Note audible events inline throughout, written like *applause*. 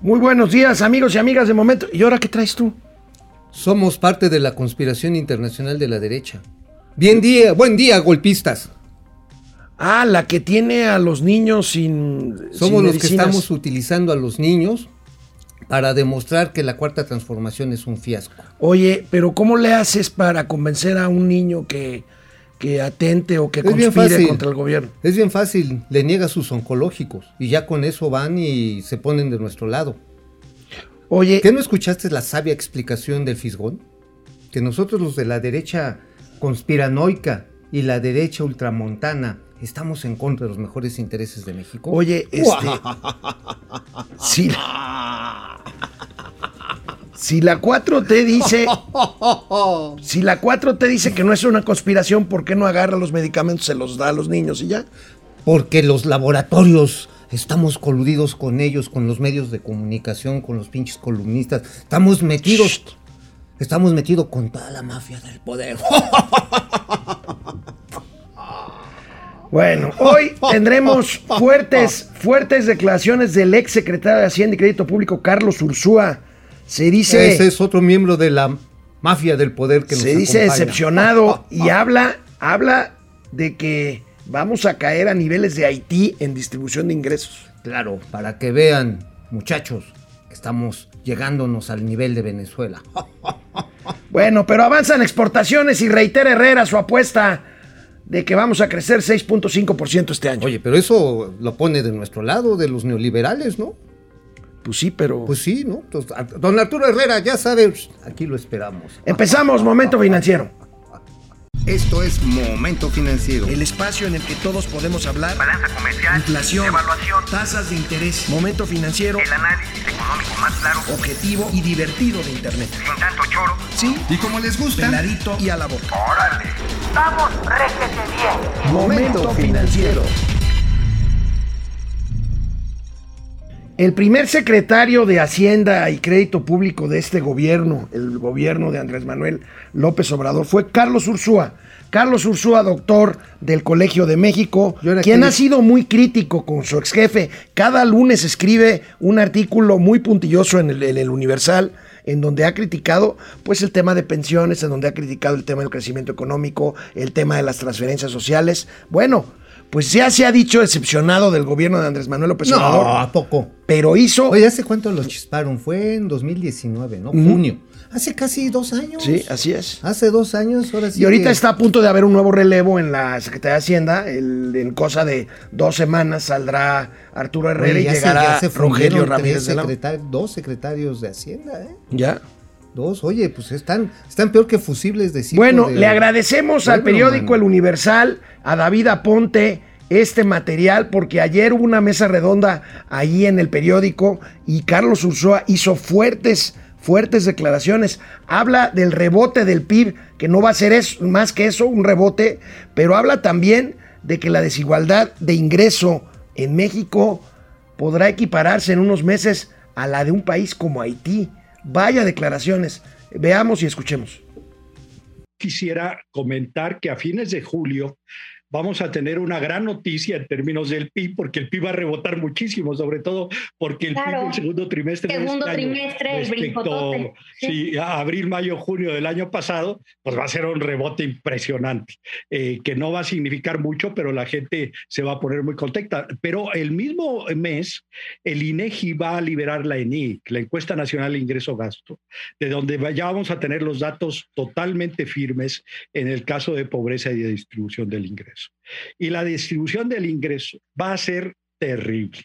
Muy buenos días, amigos y amigas de momento. ¿Y ahora qué traes tú? Somos parte de la conspiración internacional de la derecha. Bien día, buen día, golpistas. Ah, la que tiene a los niños sin. Somos sin los que estamos utilizando a los niños para demostrar que la cuarta transformación es un fiasco. Oye, pero ¿cómo le haces para convencer a un niño que, que atente o que Es conspire fácil. contra el gobierno? Es bien fácil, le niega sus oncológicos y ya con eso van y se ponen de nuestro lado. Oye, ¿Qué no escuchaste la sabia explicación del Fisgón? Que nosotros los de la derecha conspiranoica y la derecha ultramontana estamos en contra de los mejores intereses de México. oye, este. *laughs* si, *laughs* si la 4T dice. *laughs* Si la 4T dice que no es una conspiración, ¿por qué no agarra los medicamentos, se los da a los niños y ya? Porque los laboratorios estamos coludidos con ellos, con los medios de comunicación, con los pinches columnistas. Estamos metidos. Estamos metidos con toda la mafia del poder. *laughs* Bueno, hoy tendremos fuertes, fuertes declaraciones del ex secretario de Hacienda y Crédito Público, Carlos Ursúa. Se dice, Ese es otro miembro de la mafia del poder que nos se dice acompaña. decepcionado *laughs* y habla, habla de que vamos a caer a niveles de Haití en distribución de ingresos. Claro, para que vean, muchachos, estamos llegándonos al nivel de Venezuela. *laughs* Bueno, pero avanzan exportaciones y reitera Herrera su apuesta de que vamos a crecer 6.5% este año. Oye, pero eso lo pone de nuestro lado, de los neoliberales, ¿no? Pues sí, pero... Pues sí, ¿no? Don Arturo Herrera, ya sabes, aquí lo esperamos. Empezamos, momento financiero. Esto es Momento Financiero. El espacio en el que todos podemos hablar. balanza comercial, Inflación, evaluación, tasas de interés, momento financiero, el análisis económico más claro, objetivo y divertido de Internet. sin tanto choro. Sí, Y como les gusta, peladito y a la boca. ¡Órale! ¡Vamos, réjete bien! Momento financiero. El primer secretario de Hacienda y Crédito Público de este gobierno, el gobierno de Andrés Manuel López Obrador, fue Carlos Ursúa. Carlos Ursúa, doctor del Colegio de México, ¿Y ahora quien ha sido muy crítico con su ex jefe. Cada lunes escribe un artículo muy puntilloso en el, en el Universal en donde ha criticado pues el tema de pensiones, en donde ha criticado el tema del crecimiento económico, el tema de las transferencias sociales. Bueno, pues ya se ha dicho decepcionado del gobierno de Andrés Manuel López No, Obrador, ¿a poco? pero hizo Oye, ¿hace cuánto los chisparon? Fue en 2019, ¿no? Junio. Hace casi dos años. Sí, así es. Hace dos años, ahora sí. Y ahorita que- está a punto de haber un nuevo relevo en la Secretaría de Hacienda. El- en cosa de dos semanas saldrá Arturo Oye, Herrera y se- llegará ya se Rogelio Ramírez de la Dos secretarios de Hacienda, ¿eh? Ya. Dos, oye, pues están, están peor que fusibles de cinco Bueno, de- le agradecemos al periódico mano. El Universal, a David Aponte, este material, porque ayer hubo una mesa redonda ahí en el periódico y Carlos Ursúa hizo fuertes, fuertes declaraciones. Habla del rebote del PIB, que no va a ser eso, más que eso, un rebote, pero habla también de que la desigualdad de ingreso en México podrá equipararse en unos meses a la de un país como Haití. Vaya declaraciones. Veamos y escuchemos. quisiera comentar que a fines de julio vamos a tener una gran noticia en términos del PIB, porque el PIB va a rebotar muchísimo, sobre todo porque el PIB Claro. del segundo trimestre de Segundo este año, trimestre, el respecto. Sí. sí, a abril, mayo, junio del año pasado, pues va a ser un rebote impresionante, eh, que no va a significar mucho, pero la gente se va a poner muy contenta. Pero el mismo mes, el INEGI va a liberar la ENIC, la Encuesta Nacional de Ingreso Gasto, de donde ya vamos a tener los datos totalmente firmes en el caso de pobreza y de distribución del ingreso. Y la distribución del ingreso va a ser terrible.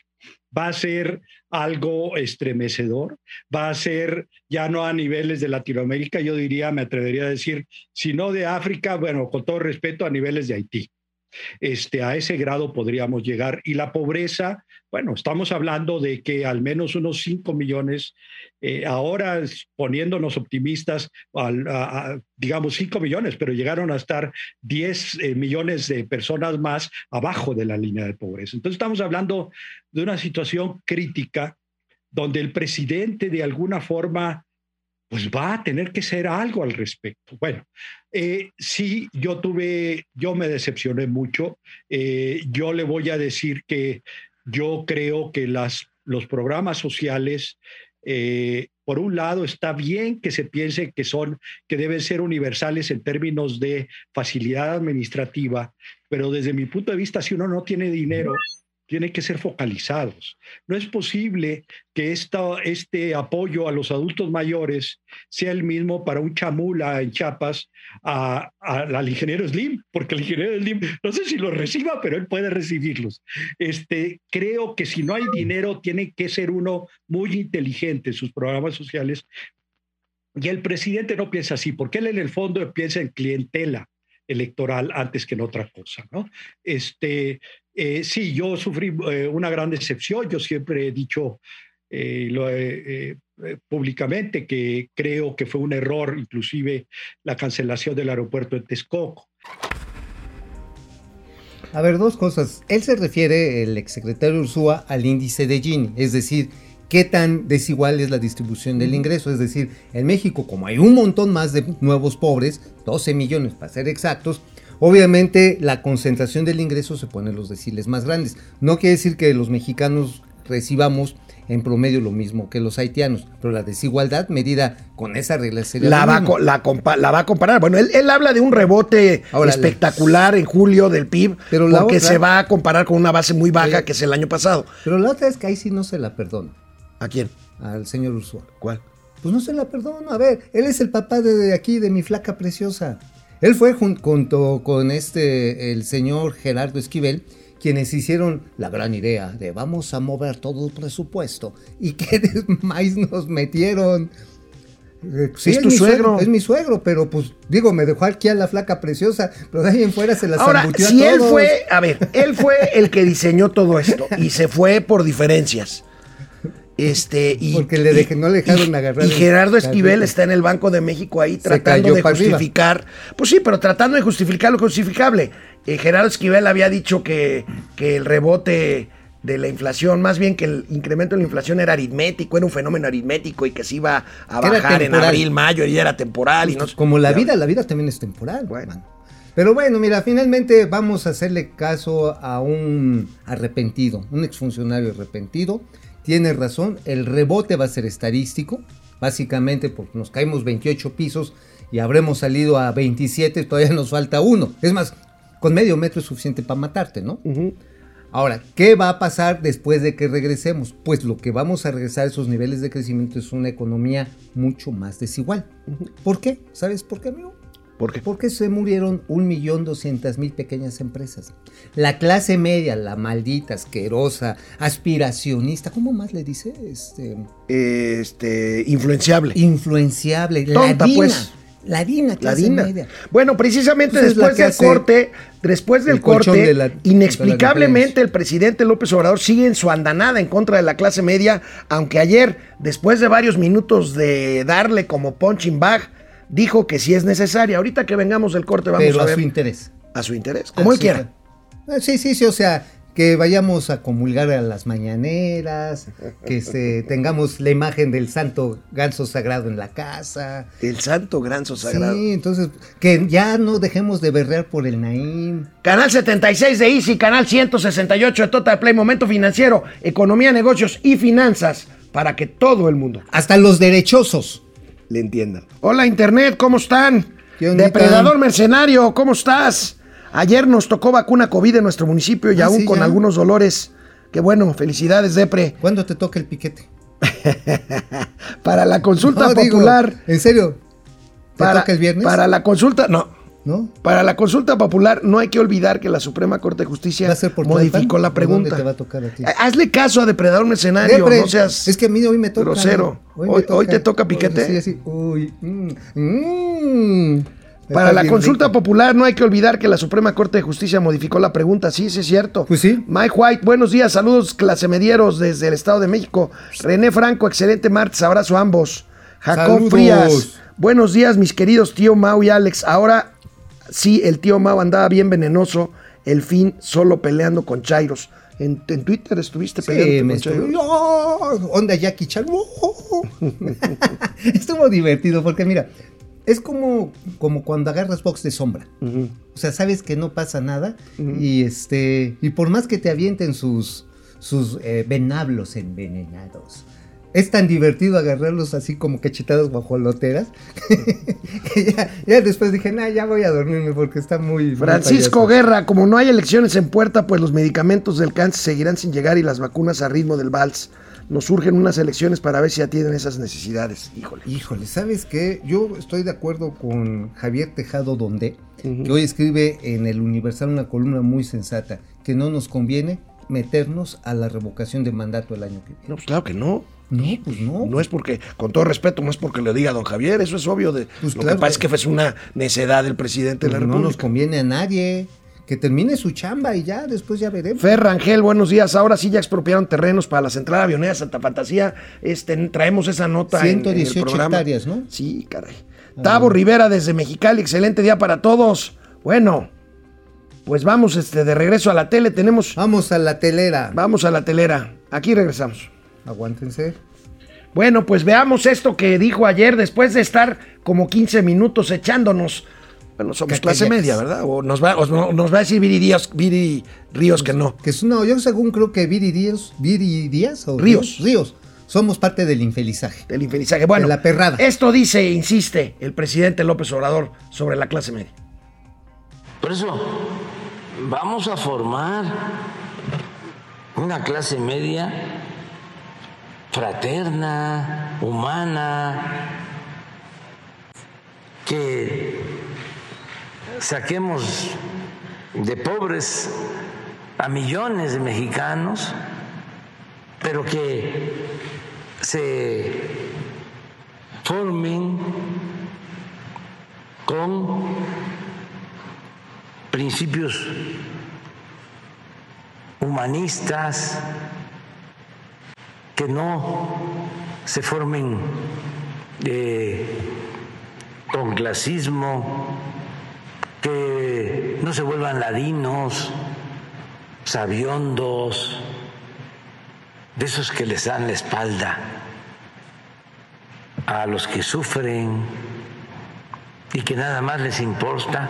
Va a ser algo estremecedor, va a ser ya no a niveles de Latinoamérica, yo diría, me atrevería a decir, sino de África, bueno, con todo respeto, a niveles de Haití. Este, a ese grado podríamos llegar. Y la pobreza, bueno, estamos hablando de que al menos unos 5 millones, eh, ahora poniéndonos optimistas, digamos 5 millones, pero llegaron a estar 10 eh, millones de personas más abajo de la línea de pobreza. Entonces estamos hablando de una situación crítica donde el presidente de alguna forma pues va a tener que hacer algo al respecto. Bueno, eh, sí, yo tuve, yo me decepcioné mucho. Eh, yo le voy a decir que yo creo que las, los programas sociales, eh, por un lado, está bien que se piense que son, que deben ser universales en términos de facilidad administrativa, pero desde mi punto de vista, si uno no tiene dinero, tiene que ser focalizados. No es posible que esta, este apoyo a los adultos mayores sea el mismo para un chamula en Chiapas al ingeniero Slim, porque el ingeniero Slim no sé si los reciba, pero él puede recibirlos. Este, creo que si no hay dinero, tiene que ser uno muy inteligente en sus programas sociales. Y el presidente no piensa así, porque él en el fondo piensa en clientela electoral antes que en otra cosa, ¿no? Este, eh, sí, yo sufrí eh, una gran decepción. Yo siempre he dicho eh, lo, públicamente que creo que fue un error, inclusive la cancelación del aeropuerto de Texcoco. A ver, dos cosas. Él se refiere, el exsecretario Ursúa, al índice de Gini, es decir, qué tan desigual es la distribución del ingreso. Es decir, en México, como hay un montón más de nuevos pobres, 12 millones para ser exactos, obviamente la concentración del ingreso se pone en los deciles más grandes. No quiere decir que los mexicanos recibamos en promedio lo mismo que los haitianos, pero la desigualdad medida con esa regla sería La va, la, compa- la va a comparar. Bueno, él, él habla de un rebote Ahora, la- espectacular en julio del PIB, Pero la porque otra- se va a comparar con una base muy baja que es el año pasado. Pero la otra es que ahí sí no se la perdono ¿A quién? al señor Ursúa. ¿Cuál? Pues no se la perdono. A ver, él es el papá de, de aquí, de mi flaca preciosa. Él fue jun- junto con este, el señor Gerardo Esquivel, quienes hicieron la gran idea de vamos a mover todo el presupuesto. ¿Y *laughs* qué más nos metieron? Eh, sí, Es tu mi suegro. Es mi suegro, pero pues digo, me dejó aquí a la flaca preciosa, pero de ahí en fuera se la Ahora, zambutió a si él todos. fue, a ver, él fue el que diseñó todo esto y se fue por diferencias. Este, y, Porque le dejé- no le dejaron y- agarrar Y Gerardo Esquivel está en el Banco de México ahí tratando de arriba. justificar. Pues sí, pero tratando de justificar lo justificable. Eh, Gerardo Esquivel había dicho que, que el rebote de la inflación, más bien que el incremento de la inflación era aritmético, era un fenómeno aritmético y que se iba a bajar en abril, mayo, y era temporal. Y no, Como la vida, la vida también es temporal. Bueno. Pero bueno, mira, finalmente vamos a hacerle caso a un arrepentido, un exfuncionario arrepentido. Tiene razón, el rebote va a ser estadístico, básicamente porque nos caímos 28 pisos y habremos salido a 27, todavía nos falta uno. Es más, con medio metro es suficiente para matarte, ¿no? Ahora, ¿qué va a pasar después de que regresemos? Pues lo que vamos a regresar a esos niveles de crecimiento es una economía mucho más desigual. ¿Por qué? ¿Sabes por qué, amigo? ¿Por qué? Porque se murieron un millón doscientas mil pequeñas empresas. La clase media, la maldita, asquerosa, aspiracionista, ¿cómo más le dice? Este, Este, influenciable. influenciable, Tonta, ladina, pues. ladina, La clase DINA. media. Bueno, precisamente después del corte, después del corte, de la- inexplicablemente el presidente López Obrador sigue en su andanada en contra de la clase media, aunque ayer, después de varios minutos de darle como punching bag, dijo que sí es necesaria. Ahorita que vengamos del corte vamos pero a a ver su interés. a su interés, como él Así quiera. Eh, Sí, sí, sí, o sea, que vayamos a comulgar a las mañaneras, que este, *laughs* tengamos la imagen del santo ganso sagrado en la casa. El santo granzo sagrado. Sí, entonces, que ya no dejemos de berrear por el Naim. Canal 76 de Easy, canal 168 de Total Play, Momento Financiero, Economía, Negocios y Finanzas, para que todo el mundo Hasta los derechosos. Le entiendan. Hola Internet, ¿cómo están? Depredador Mercenario, ¿cómo estás? Ayer nos tocó vacuna COVID en nuestro municipio y Ah, aún sí, con ya. algunos dolores. Qué bueno, felicidades, Depre. ¿Cuándo te toca el piquete? *laughs* Para la consulta No, digo, popular. ¿En serio? ¿Te para, toca el viernes? Para la consulta, no. ¿No? Para la consulta popular no hay que olvidar que la Suprema Corte de Justicia ¿Va a ser por modificó la ¿O dónde pregunta. te va a tocar a ti? Ha- Hazle caso a Depredador Mercenario, Depre, no seas es que a mí hoy me toca. grosero. Hoy- hoy te toca piquete. Sí, sí. Uy, mm, mm. Para Está la consulta rico. popular no hay que olvidar que la Suprema Corte de Justicia modificó la pregunta. Sí, sí es cierto. Pues sí. Mike White, buenos días, saludos clase medieros desde el Estado de México. René Franco, excelente martes, abrazo a ambos. Jacob Saludos. Frías, buenos días mis queridos tío Mau y Alex. Ahora sí, el tío Mau andaba bien venenoso, el fin solo peleando con Chairos. En, en Twitter estuviste Sí, peleando me con Chairos. onda Jackie Chan. ¡Oh! *laughs* Estuvo divertido porque mira, es como, como cuando agarras box de sombra. O sea, sabes que no pasa nada y este y por más que te avienten sus sus eh, venablos envenenados. Es tan divertido agarrarlos así como cachetadas guajoloteras *laughs* que ya, ya después dije, nah, ya voy a dormirme porque está muy... Francisco payaso". Guerra, como no hay elecciones en puerta, pues los medicamentos del cáncer seguirán sin llegar y las vacunas a ritmo del vals. Nos surgen unas elecciones para ver si atienden esas necesidades. Híjole. Híjole, ¿sabes qué? Yo estoy de acuerdo con Javier Tejado Donde, que hoy escribe en el Universal una columna muy sensata, que no nos conviene meternos a la revocación de mandato el año que viene. No, pues claro que no. No, pues no. No es porque, con todo respeto, no es porque lo diga don Javier, eso es obvio. De, Pues lo claro que pasa es que- fue una necedad del presidente de la Pues no nos República. conviene a nadie. Que termine su chamba y ya, después ya veremos. Fer Rangel, buenos días. Ahora sí ya expropiaron terrenos para la central avionera Santa Fantasía. Este, traemos esa nota en- en, el 118 programa. hectáreas, ¿no? Sí, caray. Tavo Rivera desde Mexicali, excelente día para todos. Bueno, pues vamos este, de regreso a la tele. Tenemos. Vamos a la telera. Vamos a la telera. Aquí regresamos. Aguántense. Bueno, pues veamos esto que dijo ayer después de estar como 15 minutos echándonos. Bueno, somos clase media, ¿verdad? O nos va, o no- nos va a decir Viri, Díaz- Viri Ríos que no. Que es una, yo según creo que Viri Díaz, Viri Díaz o Ríos. Ríos. Somos parte del infelizaje. Del infelizaje. Bueno, De la perrada. esto dice, e insiste, el presidente López Obrador sobre la clase media. Por eso vamos a formar una clase media fraterna, humana, que saquemos de pobres a millones de mexicanos, pero que se formen con principios humanistas, que no se formen eh, con clasismo, que no se vuelvan ladinos, sabiondos, de esos que les dan la espalda a los que sufren y que nada más les importa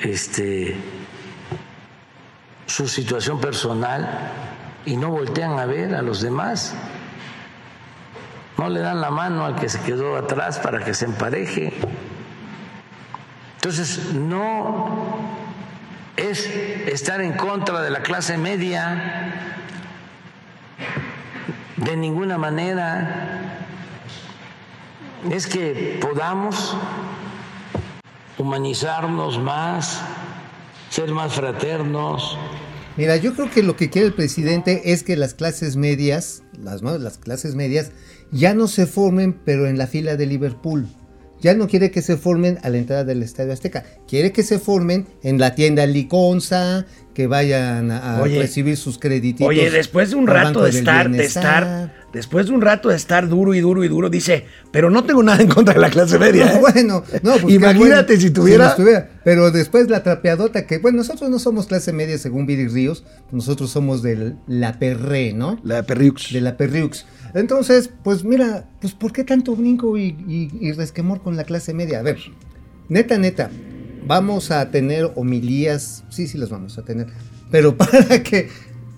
este, su situación personal y no voltean a ver a los demás. No le dan la mano al que se quedó atrás para que se empareje. Entonces, no es estar en contra de la clase media de ninguna manera. Es que podamos humanizarnos más, ser más fraternos. Mira, yo creo que lo que quiere el presidente es que las clases medias, las, ¿no? las clases medias, ya no se formen, pero en la fila de Liverpool. Ya no quiere que se formen a la entrada del Estadio Azteca. Quiere que se formen en la tienda Liconza, que vayan a, a Oye, recibir sus créditos. Oye, después de un rato de estar, de estar, después de un rato de estar duro y duro y duro, dice, pero no tengo nada en contra de la clase *laughs* media. ¿eh?". Bueno, no, pues Imagínate bueno, si tuviera. nos tuviera. Pero después la trapeadota, que bueno, nosotros no somos clase media según Viri Ríos, nosotros somos de la Perré, ¿no? La Perriux. De la Perriux. Entonces, pues mira, pues ¿por qué tanto brinco y, y- y resquemor con la clase media? A ver, neta, neta, vamos a tener homilías, sí, sí las vamos a tener, pero *laughs* para que,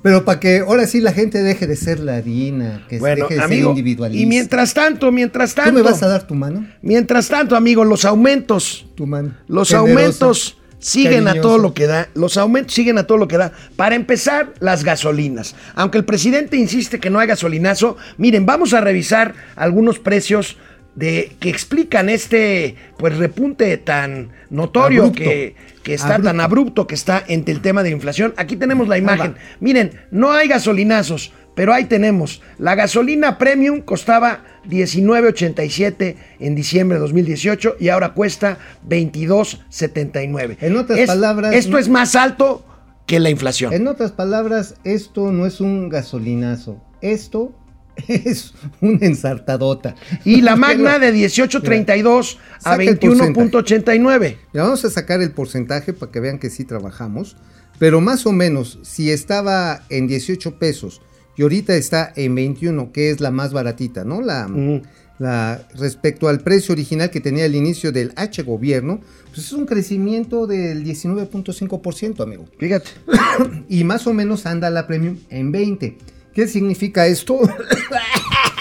pero para que ahora sí la gente deje de ser ladina, que Bueno, deje de ser individualista. y mientras tanto, mientras tanto, ¿Tú me vas a dar tu mano? mientras tanto, amigo, los aumentos, Tu mano. los Generosa, aumentos siguen a todo lo que da, los aumentos siguen a todo lo que da. Para empezar, las gasolinas. Aunque el presidente insiste que no hay gasolinazo, miren, vamos a revisar algunos precios de que explican este pues repunte tan notorio Abrupto. que, que está Abrupto. tan abrupto que está entre el tema de inflación. Aquí tenemos la imagen. Miren, no hay gasolinazos, pero ahí tenemos. La gasolina premium costaba 19.87 en diciembre de 2018 y ahora cuesta 22.79. En otras Es- palabras, esto no- es más alto que la inflación. En otras palabras, esto no es un gasolinazo. Esto *laughs* es una ensartadota. Y la *laughs* magna de 18.32 a Saca el 21.89. Mira, vamos a sacar el porcentaje para que vean que sí trabajamos. Pero más o menos, si estaba en 18 pesos y ahorita está en 21, que es la más baratita, ¿no? La, respecto al precio original que tenía al inicio del H gobierno, pues es un crecimiento del 19.5%, amigo. Fíjate. *coughs* Y más o menos anda la premium en 20. ¿Qué significa esto? *coughs* *coughs*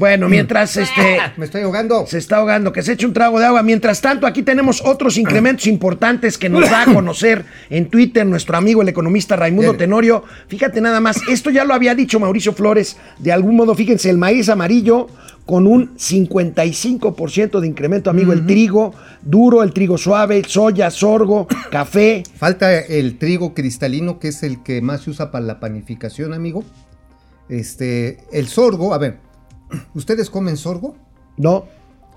Bueno, mientras este *laughs* Me estoy ahogando. se está ahogando, que se eche un trago de agua. Mientras tanto, aquí tenemos otros incrementos importantes que nos da a *laughs* conocer en Twitter nuestro amigo el economista Raimundo. Tenorio. Fíjate nada más, esto ya lo había dicho Mauricio Flores, de algún modo, fíjense, el maíz amarillo con un 55% de incremento, amigo, el trigo duro, el trigo suave, soya, sorgo, café. Falta el trigo cristalino, que es el que más se usa para la panificación, amigo. Este, el sorgo, a ver, ¿ustedes comen sorgo? No,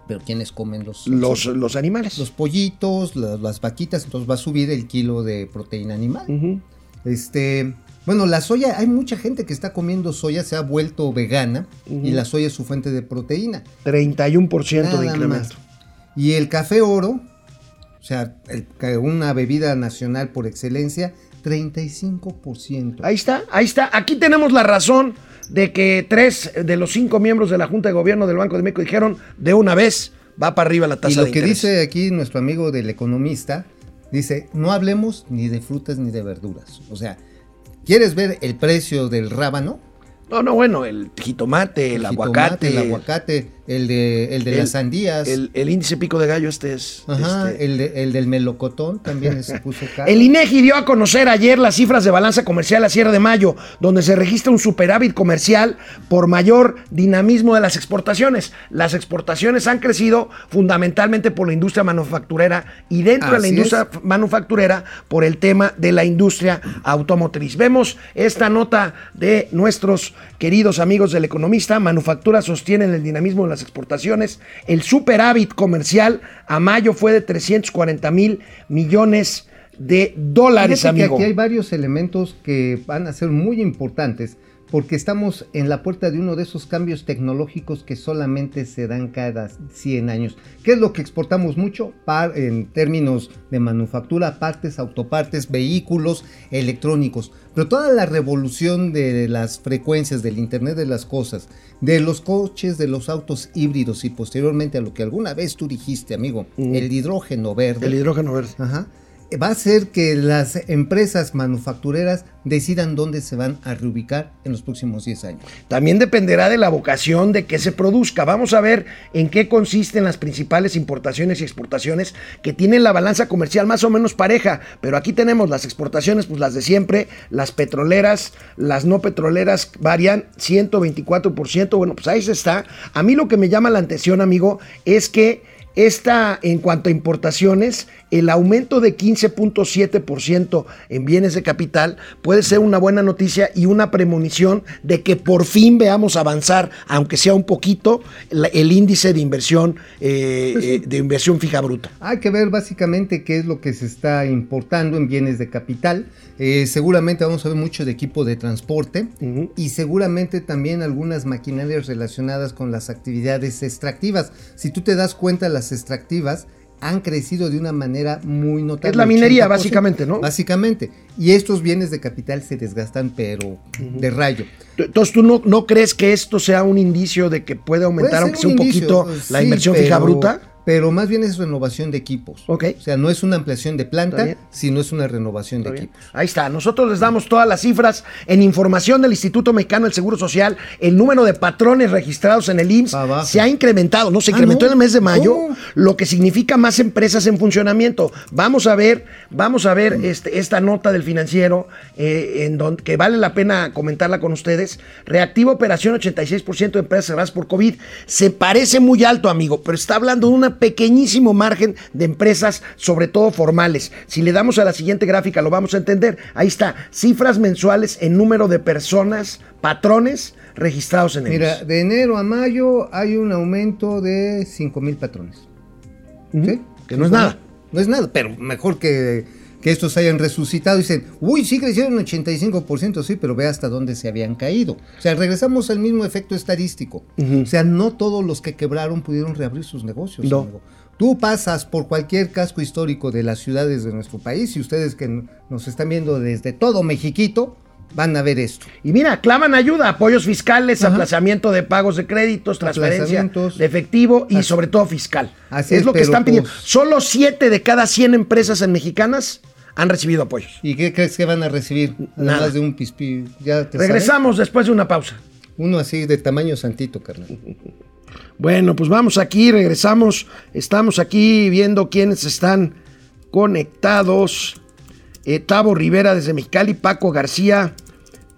Pero ¿quiénes comen los los, los animales. los pollitos, la- las vaquitas, entonces va a subir el kilo de proteína animal. Este, bueno, la soya, hay mucha gente que está comiendo soya, se ha vuelto vegana y la soya es su fuente de proteína. 31% de Nada incremento. más. Y el café oro, o sea, el una bebida nacional por excelencia, 35%. Ahí está, ahí está. Aquí tenemos la razón de que tres de los cinco miembros de la Junta de Gobierno del Banco de México dijeron de una vez va para arriba la tasa y lo de que interés. dice aquí nuestro amigo del economista, dice, no hablemos ni de frutas ni de verduras. O sea, ¿quieres ver el precio del rábano? No, no, bueno, el jitomate, el, jitomate, aguacate, El aguacate, el de, el de el- las sandías. el, el índice pico de gallo este es... Ajá, este, el, de- el del melocotón también se puso caro. El INEGI dio a conocer ayer las cifras de balanza comercial a cierre de mayo, donde se registra un superávit comercial por mayor dinamismo de las exportaciones. Las exportaciones han crecido fundamentalmente por la industria manufacturera y dentro de la industria manufacturera por el tema de la industria automotriz. Vemos esta nota de nuestros queridos amigos del economista. Manufactura sostienen el dinamismo de las exportaciones. El superávit comercial a mayo fue de 340 mil millones de dólares, Fíjate que amigo. aquí hay varios elementos que van a ser muy importantes porque estamos en la puerta de uno de esos cambios tecnológicos que solamente se dan cada 100 años. ¿Qué es lo que exportamos mucho? Par- en términos de manufactura, partes, autopartes, vehículos, electrónicos. Pero toda la revolución de las frecuencias del Internet de las Cosas, de los coches, de los autos híbridos y posteriormente a lo que alguna vez tú dijiste, amigo, el hidrógeno verde. El hidrógeno verde. Ajá. Va a hacer que las empresas manufactureras decidan dónde se van a reubicar en los próximos 10 años. También dependerá de la vocación de que se produzca. Vamos a ver en qué consisten las principales importaciones y exportaciones que tienen la balanza comercial más o menos pareja. Pero aquí tenemos las exportaciones, pues las de siempre, las petroleras, las no petroleras varían 124%. Bueno, pues ahí se está. A mí lo que me llama la atención, amigo, es que esta, en cuanto a importaciones, el aumento de 15.7% en bienes de capital puede ser una buena noticia y una premonición de que por fin veamos avanzar, aunque sea un poquito, el índice de inversión, eh, eh, de inversión fija bruta. Hay que ver básicamente qué es lo que se está importando en bienes de capital. Eh, seguramente vamos a ver mucho de equipo de transporte y seguramente también algunas maquinarias relacionadas con las actividades extractivas. Si tú te das cuenta, las extractivas han crecido de una manera muy notable. Es la minería, 80%, básicamente, ¿no? Básicamente. Y estos bienes de capital se desgastan, pero de rayo. Entonces, ¿tú no, no crees que esto sea un indicio de que puede aumentar, aunque sea un poquito, la sí, inversión fija bruta? Pero más bien es renovación de equipos. Ok. O sea, no es una ampliación de planta, sino es una renovación de bien. equipos. Ahí está. Nosotros les damos todas las cifras en información del Instituto Mexicano del Seguro Social. El número de patrones registrados en el IMSS se ha incrementado, no se Ah, incrementó ¿no? en el mes de mayo, ¿Cómo? lo que significa más empresas en funcionamiento. Vamos a ver, vamos a ver este, esta nota del financiero eh, en donde que vale la pena comentarla con ustedes. Reactiva operación 86% de empresas cerradas por COVID. Se parece muy alto, amigo, pero está hablando de un pequeñísimo margen de empresas, sobre todo formales. Si le damos a la siguiente gráfica, lo vamos a entender. Ahí está, cifras mensuales en número de personas, patrones registrados en el Mira, de enero a mayo hay un aumento de 5 mil patrones. ¿Sí? Que no es nada. No es nada, pero mejor que, que estos hayan resucitado. Dicen, uy, sí crecieron 85%, sí, pero ve hasta dónde se habían caído. O sea, regresamos al mismo efecto estadístico. O sea, no todos los que quebraron pudieron reabrir sus negocios. No. amigo. Tú pasas por cualquier casco histórico de las ciudades de nuestro país y ustedes que nos están viendo desde todo Mexiquito, van a ver esto. Y mira, claman ayuda, apoyos fiscales, Ajá. aplazamiento de pagos de créditos, transferencia de efectivo y Así- sobre todo fiscal. Así es, es, lo que están pidiendo. pues- Solo 7 de cada 100 empresas en mexicanas han recibido apoyos. ¿Y qué crees que van a recibir? Nada. Además de un pispí. ¿Ya te Regresamos después de una pausa. Uno así de tamaño santito, carnal. Bueno, pues vamos aquí, regresamos. Estamos aquí viendo quiénes están conectados. Eh, Tavo Rivera desde Mexicali, Paco García.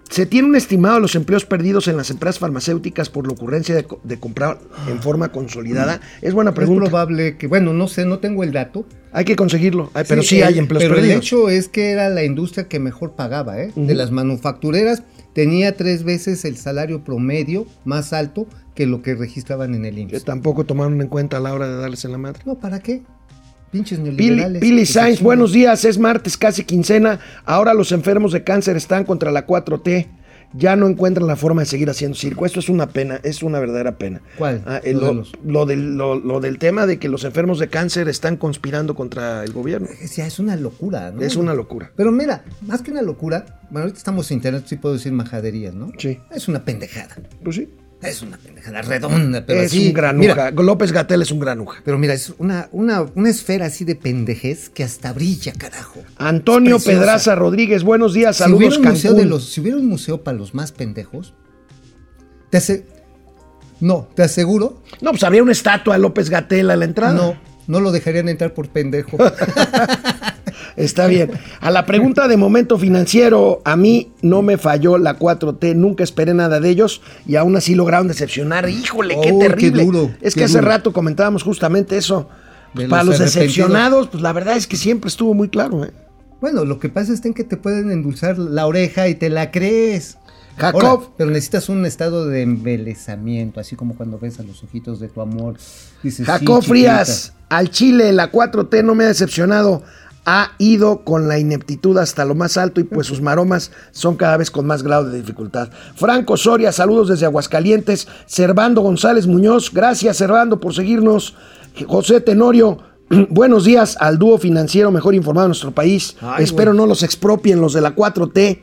Se tiene un estimado de los empleos perdidos en las empresas farmacéuticas por la ocurrencia de, co- de comprar en forma consolidada. Es buena Es pregunta. probable que, bueno, no sé, no tengo el dato. Hay que conseguirlo, Ay, pero sí, el- hay empleos Pero perdidos. el hecho es que era la industria que mejor pagaba, ¿eh? De las manufactureras tenía tres veces el salario promedio más alto que lo que registraban en el que IMSS. tampoco tomaron en cuenta a la hora de darles en la madre. No, ¿para qué? Pinches Pili, neoliberales. Pili se Sainz, buenos días, es martes, casi quincena. Ahora los enfermos de cáncer están contra la 4T. Ya no encuentran la forma de seguir haciendo circo. Esto es una pena, es una verdadera pena. ¿Cuál? Ah, eh, Lo del, lo- lo del tema de que los enfermos de cáncer están conspirando contra el gobierno. Es una locura, ¿no? Es una locura. Pero mira, más que una locura, bueno, ahorita estamos en internet, sí puedo decir majaderías, ¿no? Sí. Es una pendejada. Pues sí. Es una pendejada redonda, pero es así, un granuja. mira, López Gatel es un granuja. pero mira, es una, una, una esfera así de pendejez que hasta brilla, carajo. Antonio. Pedraza Rodríguez, buenos días, Si hubiera, saludos un museo de Cancún. los, si hubiera un museo para los más pendejos, te ase- no, te aseguro, No, pues habría una estatua de López Gatel a la entrada. no, no lo dejarían entrar por pendejo. *laughs* Está bien. A la pregunta de momento financiero, a mí no me falló la 4T, nunca esperé nada de ellos y aún así lograron decepcionar. Híjole, qué Oh, qué terrible. duro, es que qué hace duro. rato comentábamos justamente eso. Para los decepcionados, pues la verdad es que siempre estuvo muy claro. ¿eh? bueno, lo que pasa es que te pueden endulzar la oreja y te la crees. Jacob. Ahora, pero necesitas un estado de embelezamiento, así como cuando ves a los ojitos de tu amor. Dices, Jacob "Sí, Frías, al Chile, la 4T no me ha decepcionado. Ha ido con la ineptitud hasta lo más alto y pues sus maromas son cada vez con más grado de dificultad. Franco Soria, saludos desde Aguascalientes. Servando González Muñoz, gracias Servando por seguirnos. José Tenorio, *clears throat* buenos días al dúo financiero mejor informado de nuestro país. Ay, Espero no los expropien los de la 4T.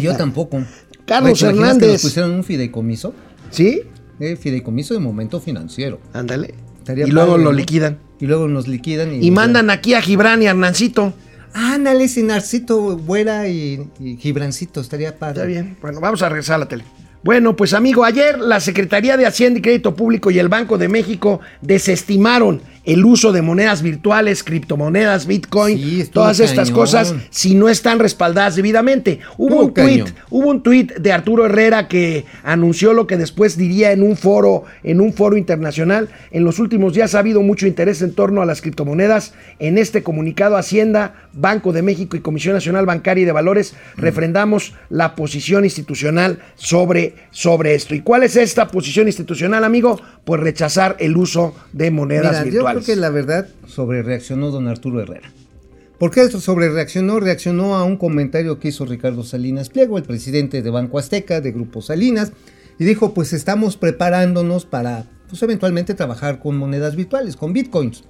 Yo tampoco. *laughs* Carlos Güey, ¿te imaginas que Hernández. nos pusieron un fideicomiso? ¿Sí? Eh, fideicomiso de momento financiero. Ándale. Y luego padre, lo ¿no? liquidan. Y luego nos liquidan. Y, Y mandan aquí a Gibran y a Hernancito. Ándale, Sinarcito, Buera y, y Gibrancito, estaría padre. Está bien. Bueno, vamos a regresar a la tele. Bueno, pues amigo, ayer la Secretaría de Hacienda y Crédito Público y el Banco de México desestimaron el uso de monedas virtuales, criptomonedas, Bitcoin, Sí, todas estas cañón. cosas si no están respaldadas debidamente. Hubo un tuit, cañón. hubo un tuit de Arturo Herrera que anunció lo que después diría en un foro, en un foro internacional. En los últimos días ha habido mucho interés en torno a las criptomonedas. En este comunicado Hacienda, Banco de México y Comisión Nacional Bancaria y de Valores Mm. refrendamos la posición institucional sobre, sobre esto. ¿Y cuál es esta posición institucional, amigo? Pues rechazar el uso de monedas Mira, yo creo que la verdad sobre reaccionó don Arturo Herrera. ¿Por qué sobre reaccionó? Reaccionó a un comentario que hizo Ricardo Salinas Pliego, el presidente de Banco Azteca, de Grupo Salinas, y dijo, pues estamos preparándonos para, pues eventualmente trabajar con monedas virtuales, con bitcoins.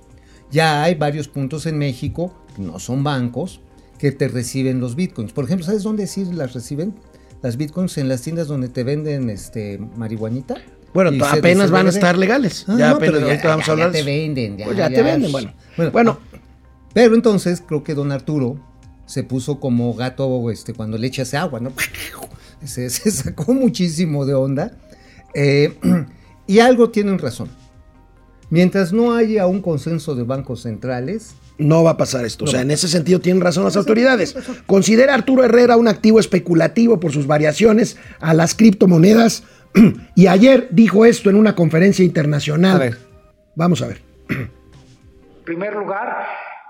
Ya hay varios puntos en México, que no son bancos, que te reciben los bitcoins. Por ejemplo, ¿sabes dónde sí las reciben? Las bitcoins en las tiendas donde te venden este marihuanita. Bueno, apenas van a estar legales. Ah, ya no, apenas pero ya- ahorita vamos ya- a hablar ya de te venden, ya, Pues ya, ya. te venden, bueno. Bueno, Bueno, Pero entonces creo que don Arturo se puso como gato este, cuando le echas agua, ¿no? *laughs* Se, se sacó muchísimo de onda. Eh, *clears throat* y algo tienen razón. Mientras no haya un consenso de bancos centrales, No va a pasar esto. O sea, en ese sentido tienen razón las autoridades. Considera Arturo Herrera un activo especulativo por sus variaciones a las criptomonedas. *clears throat* Y ayer dijo esto en una conferencia internacional. A ver. Vamos a ver. *clears throat* En primer lugar,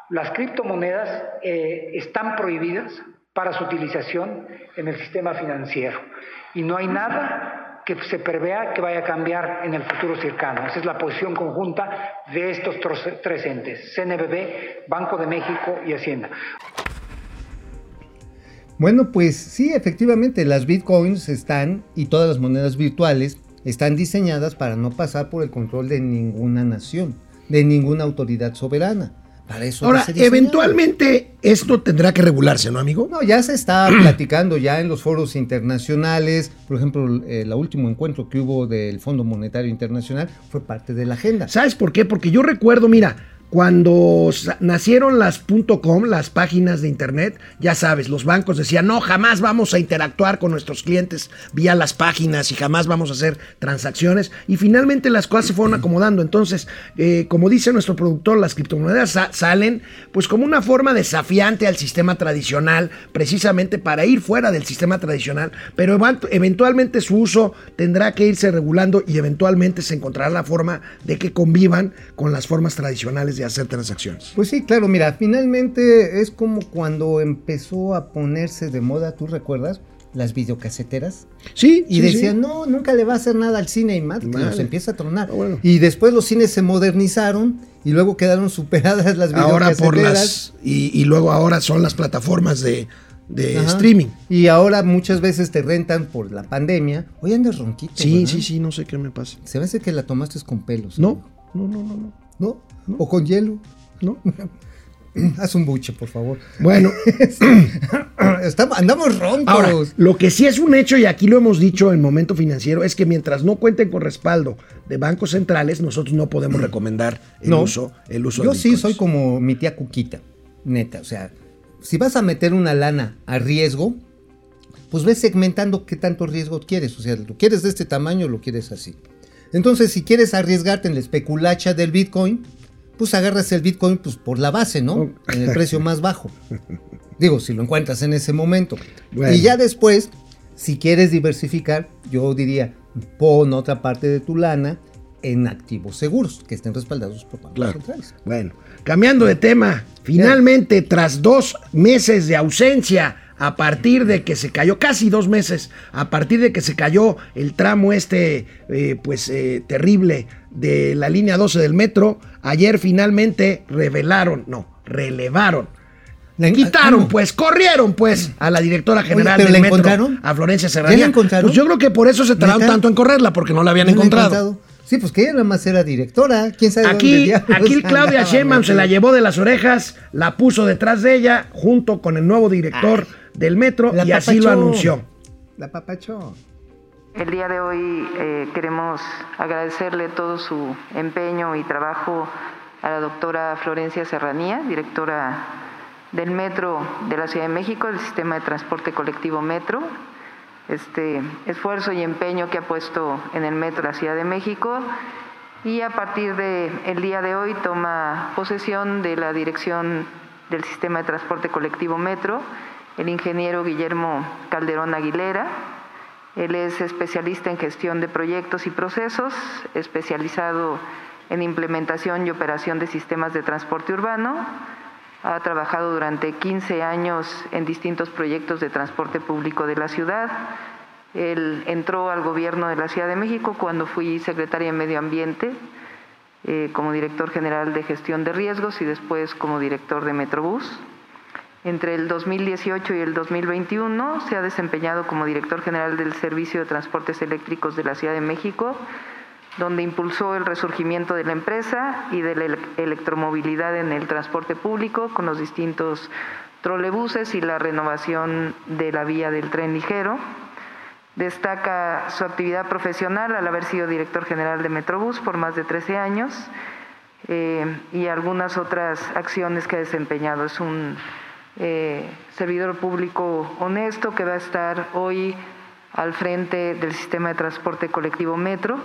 las criptomonedas eh, están prohibidas para su utilización en el sistema financiero y no hay nada que se prevea que vaya a cambiar en el futuro cercano. Esa es la posición conjunta de estos tres entes, CNBB, Banco de México y Hacienda. Bueno, pues sí, efectivamente, las bitcoins están y todas las monedas virtuales están diseñadas para no pasar por el control de ninguna nación, de ninguna autoridad soberana. Para eso Ahora, eventualmente esto tendrá que regularse, ¿no, amigo? No, ya se está *clears throat* platicando ya en los foros internacionales. Por ejemplo, el, el último encuentro que hubo del Fondo Monetario Internacional fue parte de la agenda. ¿Sabes por qué? Porque yo recuerdo, mira, cuando nacieron las .com, las páginas de internet, ya sabes, los bancos decían, no, jamás vamos a interactuar con nuestros clientes vía las páginas y jamás vamos a hacer transacciones. Y finalmente las cosas se fueron acomodando. Entonces, eh, como dice nuestro productor, las criptomonedas sa- salen pues como una forma desafiante al sistema tradicional, precisamente para ir fuera del sistema tradicional, pero eventualmente su uso tendrá que irse regulando y eventualmente se encontrará la forma de que convivan con las formas tradicionales hacer transacciones. Pues sí, claro, mira, finalmente es como cuando empezó a ponerse de moda, ¿tú recuerdas? Las videocaseteras. Sí, Y sí, decían, sí. no, nunca le va a hacer nada al cine y más, que nos empieza a tronar. Ah, bueno. Y después los cines se modernizaron y luego quedaron superadas las ahora por videocaseteras. las y, y luego ahora son las plataformas de, de Ajá. streaming. Y ahora muchas veces te rentan por la pandemia. Oye, andas ronquito. Sí, ¿verdad? sí, sí, no sé qué me pasa. Se me hace que la tomaste con pelos. No, no, no, no, no. ¿No? ¿O con hielo? no. *clears throat* Haz un buche, por favor. Bueno, *laughs* *clears throat* Estamos, andamos roncos. Ahora, lo que sí es un hecho, y aquí lo hemos dicho en momento financiero, es que mientras no cuenten con respaldo de bancos centrales, nosotros no podemos *clears throat* recomendar el No. uso, el uso Yo de sí soy como mi tía Cuquita, neta. O sea, si vas a meter una lana a riesgo, pues ves segmentando qué tanto riesgo quieres. O sea, ¿lo quieres de este tamaño o lo quieres así? Entonces, si quieres arriesgarte en la especulacha del Bitcoin, pues agarras el Bitcoin pues, por la base, ¿no? En el precio más bajo. Digo, si lo encuentras en ese momento. Bueno. Y ya después, si quieres diversificar, yo diría, pon otra parte de tu lana en activos seguros, que estén respaldados por bancos Claro. centrales. Bueno, cambiando de tema, finalmente, tras dos meses de ausencia, a partir de que se cayó, casi dos meses, a partir de que se cayó el tramo este, eh, pues eh, terrible de la línea 12 del metro, ayer finalmente revelaron, no, relevaron. La- Quitaron, ah, no. pues, corrieron, pues, a la directora general ¿pero del la metro, encontraron? a Florencia ¿Ya Serranía. la encontraron? Pues yo creo que por eso se tardaron tanto en correrla, porque no la habían ¿No la he encontrado. Sí, pues que ella nada más era directora. ¿Quién sabe dónde Aquí, diablos aquí *laughs* Claudia Sheinbaum se la llevó de las orejas, la puso detrás de ella, junto con el nuevo director del metro, y así lo anunció. La papachó. El día de hoy eh, queremos agradecerle todo su empeño y trabajo a la doctora Florencia Serranía, directora del Metro de la Ciudad de México, del Sistema de Transporte Colectivo Metro. Este esfuerzo y empeño que ha puesto en el Metro de la Ciudad de México y a partir del el día de hoy toma posesión de la dirección del Sistema de Transporte Colectivo Metro el ingeniero Guillermo Calderón Aguilera. Él es especialista en gestión de proyectos y procesos, especializado en implementación y operación de sistemas de transporte urbano. Ha trabajado durante 15 años en distintos proyectos de transporte público de la ciudad. Él entró al gobierno de la Ciudad de México cuando fui secretaria de Medio Ambiente, eh, como director general de gestión de riesgos y después como director de Metrobús. Entre el 2018 y el 2021 se ha desempeñado como director general del Servicio de Transportes Eléctricos de la Ciudad de México, donde impulsó el resurgimiento de la empresa y de la ele- electromovilidad en el transporte público con los distintos trolebuses y la renovación de la vía del tren ligero. Destaca su actividad profesional al haber sido director general de Metrobús por más de 13 años eh, y algunas otras acciones que ha desempeñado. Es un eh, servidor público honesto que va a estar hoy al frente del sistema de transporte colectivo Metro.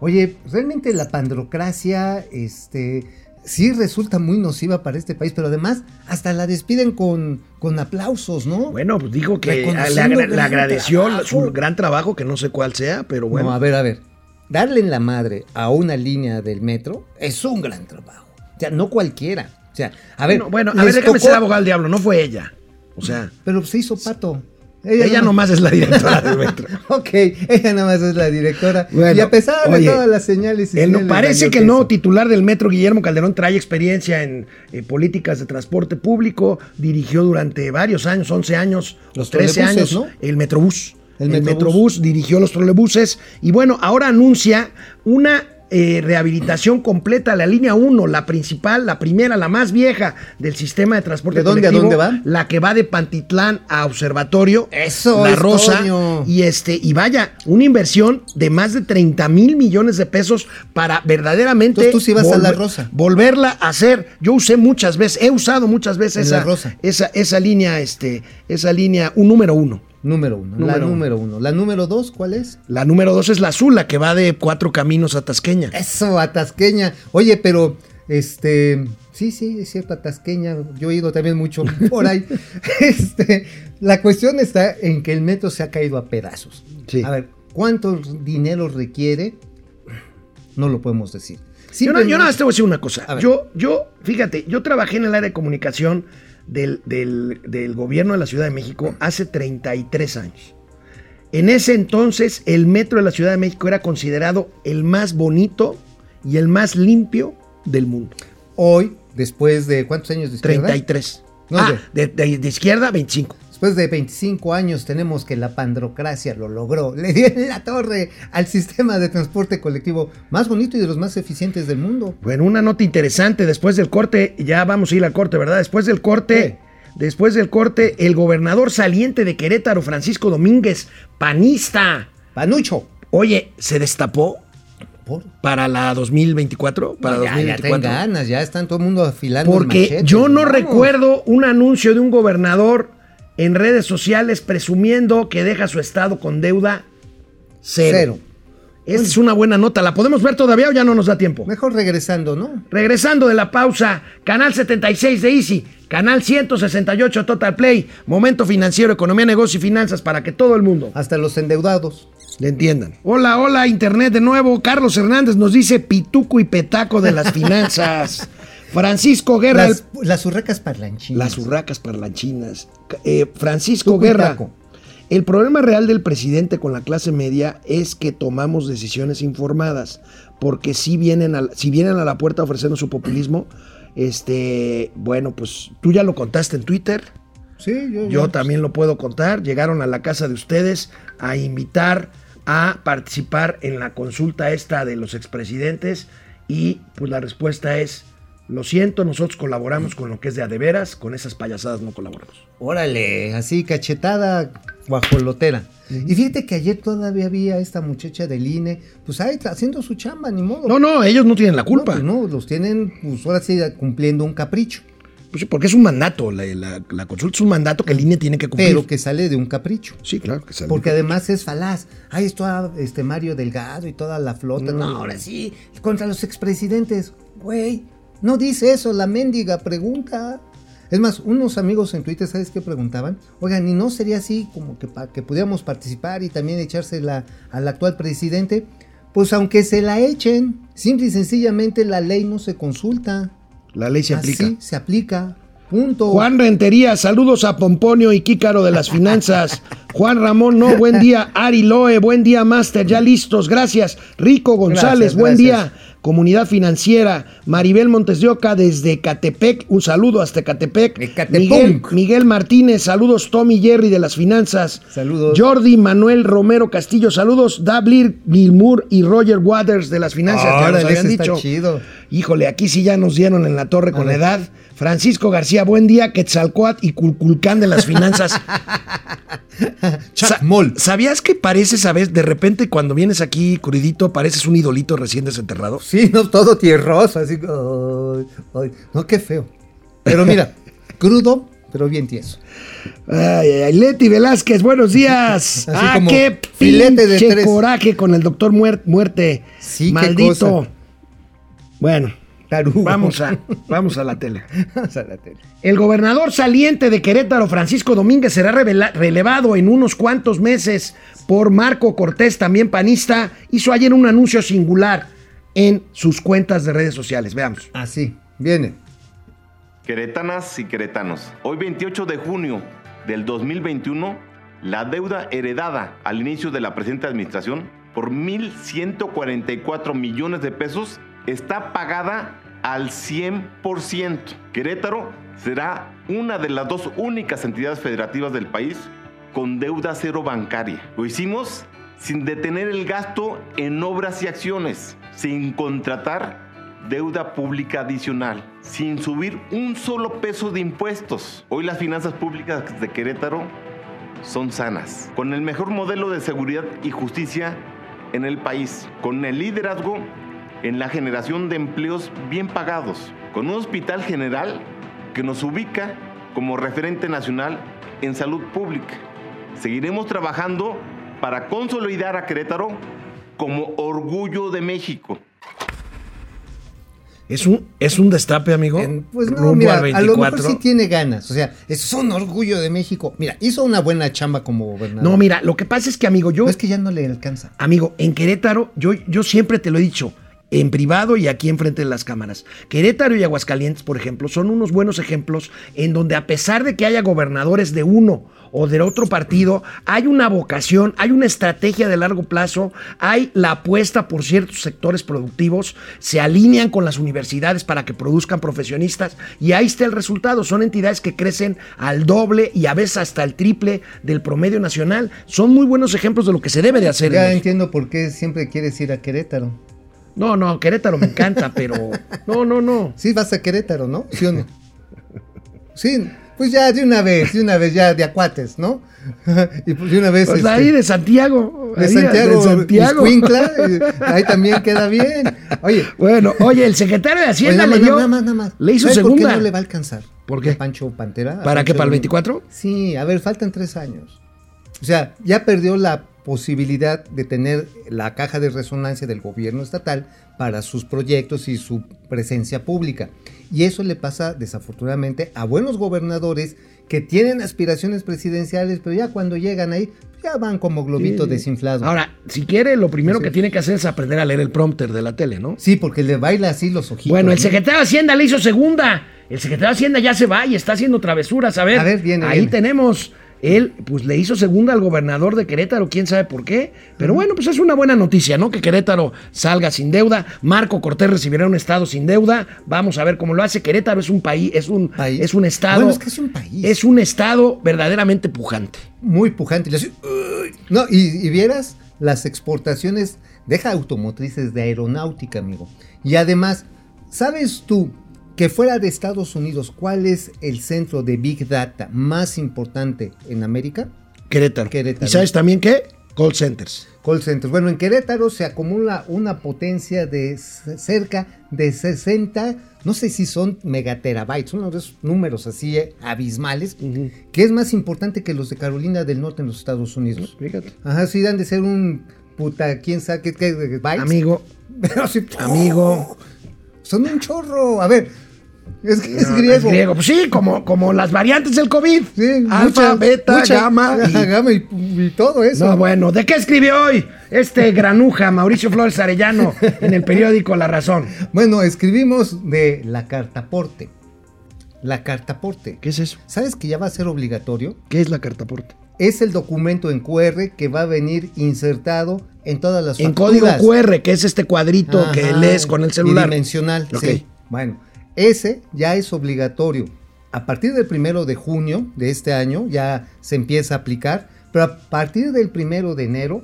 Oye, realmente la pandrocracia, este, sí resulta muy nociva para este país, pero además hasta la despiden con, con aplausos, ¿no? Bueno, pues dijo que le, agra- agradeció trabajo. su gran trabajo, que no sé cuál sea, pero bueno. No, a ver, a ver. Darle en la madre a una línea del metro es un gran trabajo. O sea, no cualquiera. O sea, a ver. bueno, bueno, a ver, déjame tocó- ser abogado del diablo, no fue ella. O sea, Pero se hizo pato. Ella nomás es la directora del metro. *laughs* Ok, ella nada más es la directora. Bueno, y a pesar de todas las señales y El no- señales parece que el nuevo titular del metro, Guillermo Calderón, trae experiencia en eh, políticas de transporte público. Dirigió durante varios años, 11 años, Los 13 trolebuses, años, ¿no? el Metrobús. El El, Metrobús. Metrobús. dirigió los trolebuses. Y bueno, ahora anuncia una eh, rehabilitación completa, la línea 1, la principal, la primera, la más vieja del sistema de transporte ¿De dónde a dónde va? La que va de Pantitlán a Observatorio. Eso La Rosa. Toño. Y este, y vaya, una inversión de más de 30 mil millones de pesos para verdaderamente. Entonces tú sí vas a La Rosa. Volverla a hacer. Yo usé muchas veces, he usado muchas veces esa, Rosa. esa, esa línea, este, esa línea, un número uno. Número uno. la Número uno. número uno. La número dos, ¿cuál es? La número dos es la azul, la que va de cuatro caminos a Tasqueña. Eso, Atasqueña. Oye, pero, este, sí, sí, es cierto, Atasqueña. Yo he ido también mucho *laughs* por ahí. Este, la cuestión está en que el metro se ha caído a pedazos. Sí. A ver, ¿cuánto dinero requiere? No lo podemos decir. Yo, no, yo nada más te voy a decir una cosa. A. Yo, yo, fíjate, yo trabajé en el área de comunicación del, del- del gobierno de la Ciudad de México hace 33 años. En ese entonces, el metro de la Ciudad de México era considerado el más bonito y el más limpio del mundo. Hoy, después de cuántos años de izquierda? 33. No, ah, de, de- de izquierda, 25. Después de 25 años tenemos que la pandrocracia lo logró. *laughs* Le dieron la torre al sistema de transporte colectivo más bonito y de los más eficientes del mundo. Bueno, una nota interesante después del corte, ya vamos a ir al corte, ¿verdad? Después del corte, después del corte, el gobernador saliente de Querétaro, Francisco Domínguez, panista. Panucho. Oye, se destapó Por- para la 2024, para ya, ya ten 2024. ganas, ya están todo el mundo afilando el Porque machete, yo no vamos. recuerdo un anuncio de un gobernador en redes sociales presumiendo que deja su estado con deuda cero. Cero. Esta es una buena nota. ¿La podemos ver todavía o ya no nos da tiempo? Mejor regresando, ¿no? Regresando de la pausa, canal 76 de Easy, canal 168 Total Play, momento financiero, economía, negocio y finanzas para que todo el mundo Hasta los endeudados. le entiendan. Hola, hola, Internet de nuevo. Carlos Hernández nos dice pituco y petaco de las finanzas. *laughs* Francisco Guerra, Las, las urracas parlanchinas. las urracas parlanchinas. Eh, Francisco Guerra. taco. El problema real del presidente con la clase media es que tomamos decisiones informadas, porque si vienen a, si vienen a la puerta ofreciendo su populismo, este, bueno, pues tú ya lo contaste en Twitter, Sí, yo, yo también lo puedo contar, llegaron a la casa de ustedes a invitar a participar en la consulta esta de los expresidentes y pues la respuesta es, lo siento, nosotros colaboramos con lo que es de a de veras, con esas payasadas no colaboramos. Órale, así cachetada guajolotera. Y fíjate que ayer todavía había esta muchacha del INE, pues ahí haciendo su chamba, ni modo. No, no, ellos no tienen la culpa. No, pues no, los tienen, pues ahora sí, cumpliendo un capricho. Pues sí, porque es un mandato, la, la- la consulta es un mandato que el INE tiene que cumplir. Pero que sale de un capricho. sí, claro que sale. Porque además es falaz. Ahí está este Mario Delgado y toda la flota. No, ahora sí, contra los expresidentes. Güey, no dice eso, la mendiga pregunta. Es más, unos amigos en Twitter, ¿sabes qué preguntaban? Oigan, ¿y no sería así como que para que pudiéramos participar y también echársela al actual presidente? Pues aunque se la echen, simple y sencillamente la ley no se consulta. la ley se aplica. Así se aplica. Punto. Juan Rentería, saludos a Pomponio y Kícaro de las finanzas. *laughs* Juan Ramón, no, buen día. Ari Loe, buen día, Master, ya listos, gracias. Rico González, Gracias, buen gracias. día. Comunidad Financiera, Maribel Montes de Oca desde Catepec, un saludo hasta Catepec. Miguel, Miguel Martínez, saludos Tommy Jerry de las finanzas. Saludos. Jordi Manuel Romero Castillo, saludos Dablir Gilmour y Roger Waters de las finanzas. ya nos habían dicho. chido. Híjole, aquí sí ya nos dieron en la torre con ver. edad. Francisco García, buen día. Quetzalcoatl y Culculcán de las finanzas. *laughs* Sa- Chacmol. ¿Sabías que pareces, sabes, de repente cuando vienes aquí crudito, pareces un idolito recién desenterrado? Sí, no, todo tierroso, así. ay, ay, no, qué feo. Pero mira, *laughs* crudo, pero bien tieso. Ay, ay, ay, Leti Velázquez, buenos días. *laughs* Así ah, como qué filete de tres. coraje con el doctor Muer- Muerte. Sí, qué Maldito. cosa. Bueno, Tarugo. vamos a, *laughs* vamos a la tele. Vamos a la tele. El gobernador saliente de Querétaro, Francisco Domínguez, será revela- relevado en unos cuantos meses por Marco Cortés, también panista. Hizo ayer un anuncio singular en sus cuentas de redes sociales. Veamos. Así, viene. Queretanas y queretanos, hoy 28 de junio del 2021, la deuda heredada al inicio de la presente administración por 1.144 millones de pesos está pagada al 100%. Querétaro será una de las dos únicas entidades federativas del país con deuda cero bancaria. Lo hicimos sin detener el gasto en obras y acciones, sin contratar deuda pública adicional, sin subir un solo peso de impuestos. Hoy las finanzas públicas de Querétaro son sanas, con el mejor modelo de seguridad y justicia en el país, con el liderazgo en la generación de empleos bien pagados, con un hospital general que nos ubica como referente nacional en salud pública. Seguiremos trabajando para consolidar a Querétaro como orgullo de México. Es un, es un destape, amigo. En- Pues no, rumbo mira, a lo mejor 24. sí tiene ganas. O sea, es un orgullo de México. Mira, hizo una buena chamba como gobernador. No, mira, lo que pasa es que, amigo, yo, No, es que ya no le alcanza. amigo, en Querétaro, yo, yo siempre te lo he dicho, en privado y aquí enfrente de las cámaras. Querétaro y Aguascalientes, por ejemplo, son unos buenos ejemplos en donde a pesar de que haya gobernadores de uno o de otro partido, hay una vocación, hay una estrategia de largo plazo, hay la apuesta por ciertos sectores productivos, se alinean con las universidades para que produzcan profesionistas y ahí está el resultado. Son entidades que crecen al doble y a veces hasta el triple del promedio nacional. Son muy buenos ejemplos de lo que se debe de hacer. Ya entiendo por qué siempre quieres ir a Querétaro. No, no, Querétaro me encanta, pero no, no, no. Sí, vas a Querétaro, ¿no? ¿Sí o no? Sí, pues ya de una vez, de una vez, ya de acuates, ¿no? *laughs* y pues de una vez. Pues este, ahí de Santiago. de ahí Santiago, de Santiago. Ahí también queda bien. Oye, Bueno, oye, el secretario de oye, Hacienda nada, le dio. nada más, nada más. Le hizo ¿Sabes por qué segunda. no le va a alcanzar? ¿Por qué? Pancho Pantera. ¿Para qué? ¿Para el Villa. 24? Sí, a ver, faltan tres años. O sea, ya perdió la posibilidad de tener la caja de resonancia del gobierno estatal para sus proyectos y su presencia pública. Y eso le pasa desafortunadamente a buenos gobernadores que tienen aspiraciones presidenciales, pero ya cuando llegan ahí, ya van como globito Sí. desinflado. Ahora, si quiere, lo primero Sí. que tiene que hacer es aprender a leer el prompter de la tele, ¿no? Sí, porque le baila así los ojitos. Bueno, el secretario de Hacienda le hizo segunda. El secretario de Hacienda ya se va y está haciendo travesuras. A ver, A ver, viene, ahí viene. tenemos. Él, pues le hizo segunda al gobernador de Querétaro, quién sabe por qué. Pero bueno, pues es una buena noticia, ¿no? Que Querétaro salga sin deuda. Marco Cortés recibirá un estado sin deuda. Vamos a ver cómo lo hace. Querétaro es un país, es un, País. es un estado. Bueno, es que es un país. Es un estado verdaderamente pujante. muy pujante. No, y, y vieras las exportaciones, deja automotrices de aeronáutica, amigo. Y además, ¿sabes tú que fuera de Estados Unidos, cuál es el centro de Big Data más importante en América? Querétaro. Querétaro. ¿Y sabes también qué? Call centers. Call centers. Bueno, en Querétaro se acumula una potencia de cerca de 60, no sé si son megaterabytes, uno de esos números así eh, abismales, que es más importante que los de Carolina del Norte en los Estados Unidos. Fíjate. Ajá, sí, dan de ser un puta, quién sabe qué, qué bytes. Amigo, *laughs* Pero sí, amigo. Son un chorro. A ver, es que es griego. Es griego. Pues sí, como, como las variantes del COVID. Sí, Alfa, mucha- beta, mucha- gamma. *laughs* y- gamma y, y todo eso. No, bueno, ¿de qué escribió hoy este granuja Mauricio Flores Arellano en el periódico La Razón? Bueno, escribimos de la cartaporte. La cartaporte. ¿Qué es eso? ¿Sabes que ya va a ser obligatorio? ¿Qué es la cartaporte? Es el documento en QR que va a venir insertado en todas las En código. QR, que es este cuadrito que lees con el celular. Bidimensional, Ok. sí. Bueno, ese ya es obligatorio. A partir del primero de junio de este año ya se empieza a aplicar, pero a partir del primero de enero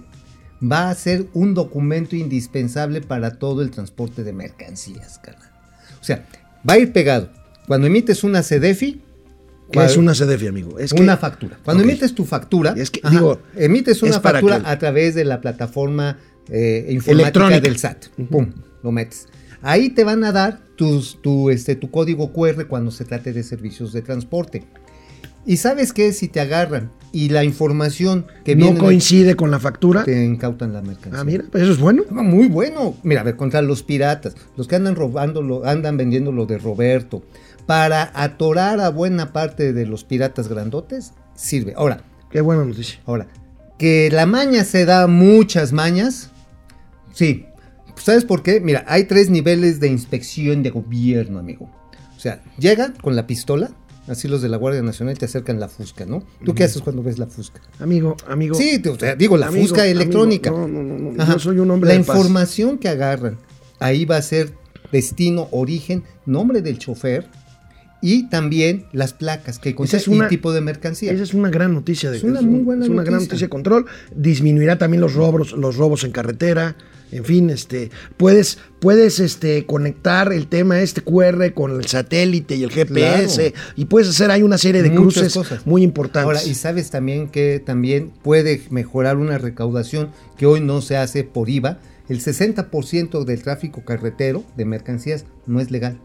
va a ser un documento indispensable para todo el transporte de mercancías, carnal. O sea, va a ir pegado. Cuando emites una CDFI, ¿Qué es una CDF, amigo? Es que- una factura. Cuando emites tu factura, Es que, digo, emites una factura que- a través de la plataforma eh, informática Electrónica. del SAT. Pum, lo metes. Ahí te van a dar tus, tu, este, tu código QR cuando se trate de servicios de transporte. Y sabes qué, si te agarran y la información que no viene coincide con la factura. te incautan la mercancía. Ah, mira, pues eso es bueno. Ah, Muy bueno. Mira, a ver, contra los piratas, los que andan robando, lo- andan vendiendo lo de Roberto, para atorar a buena parte de los piratas grandotes, sirve. Ahora, Qué buena noticia. ahora, que la maña se da muchas mañas, sí. ¿Sabes por qué? Mira, hay tres niveles de inspección de gobierno, amigo. O sea, llegan con la pistola, así los de la Guardia Nacional te acercan la fusca, ¿no? ¿Tú qué haces cuando ves la fusca? Amigo, amigo. Sí, te- o sea, digo, la Amigo, fusca amigo, electrónica. no, no, no, no, Ajá. yo soy un hombre La de paz. información que agarran, ahí va a ser destino, origen, nombre del chofer y también las placas que contienen es una- tipo de mercancía. Esa es una gran noticia. De, Es una muy buena es una gran noticia. noticia de control. Disminuirá también los robos, los robos en carretera. En fin, este, puedes, puedes este, conectar el tema este QR con el satélite y el GPS Claro. y puedes hacer ahí una serie de Muchas cruces cosas. muy importantes. Ahora, y sabes también que también puede mejorar una recaudación que hoy no se hace por IVA. El 60% del tráfico carretero de mercancías no es legal,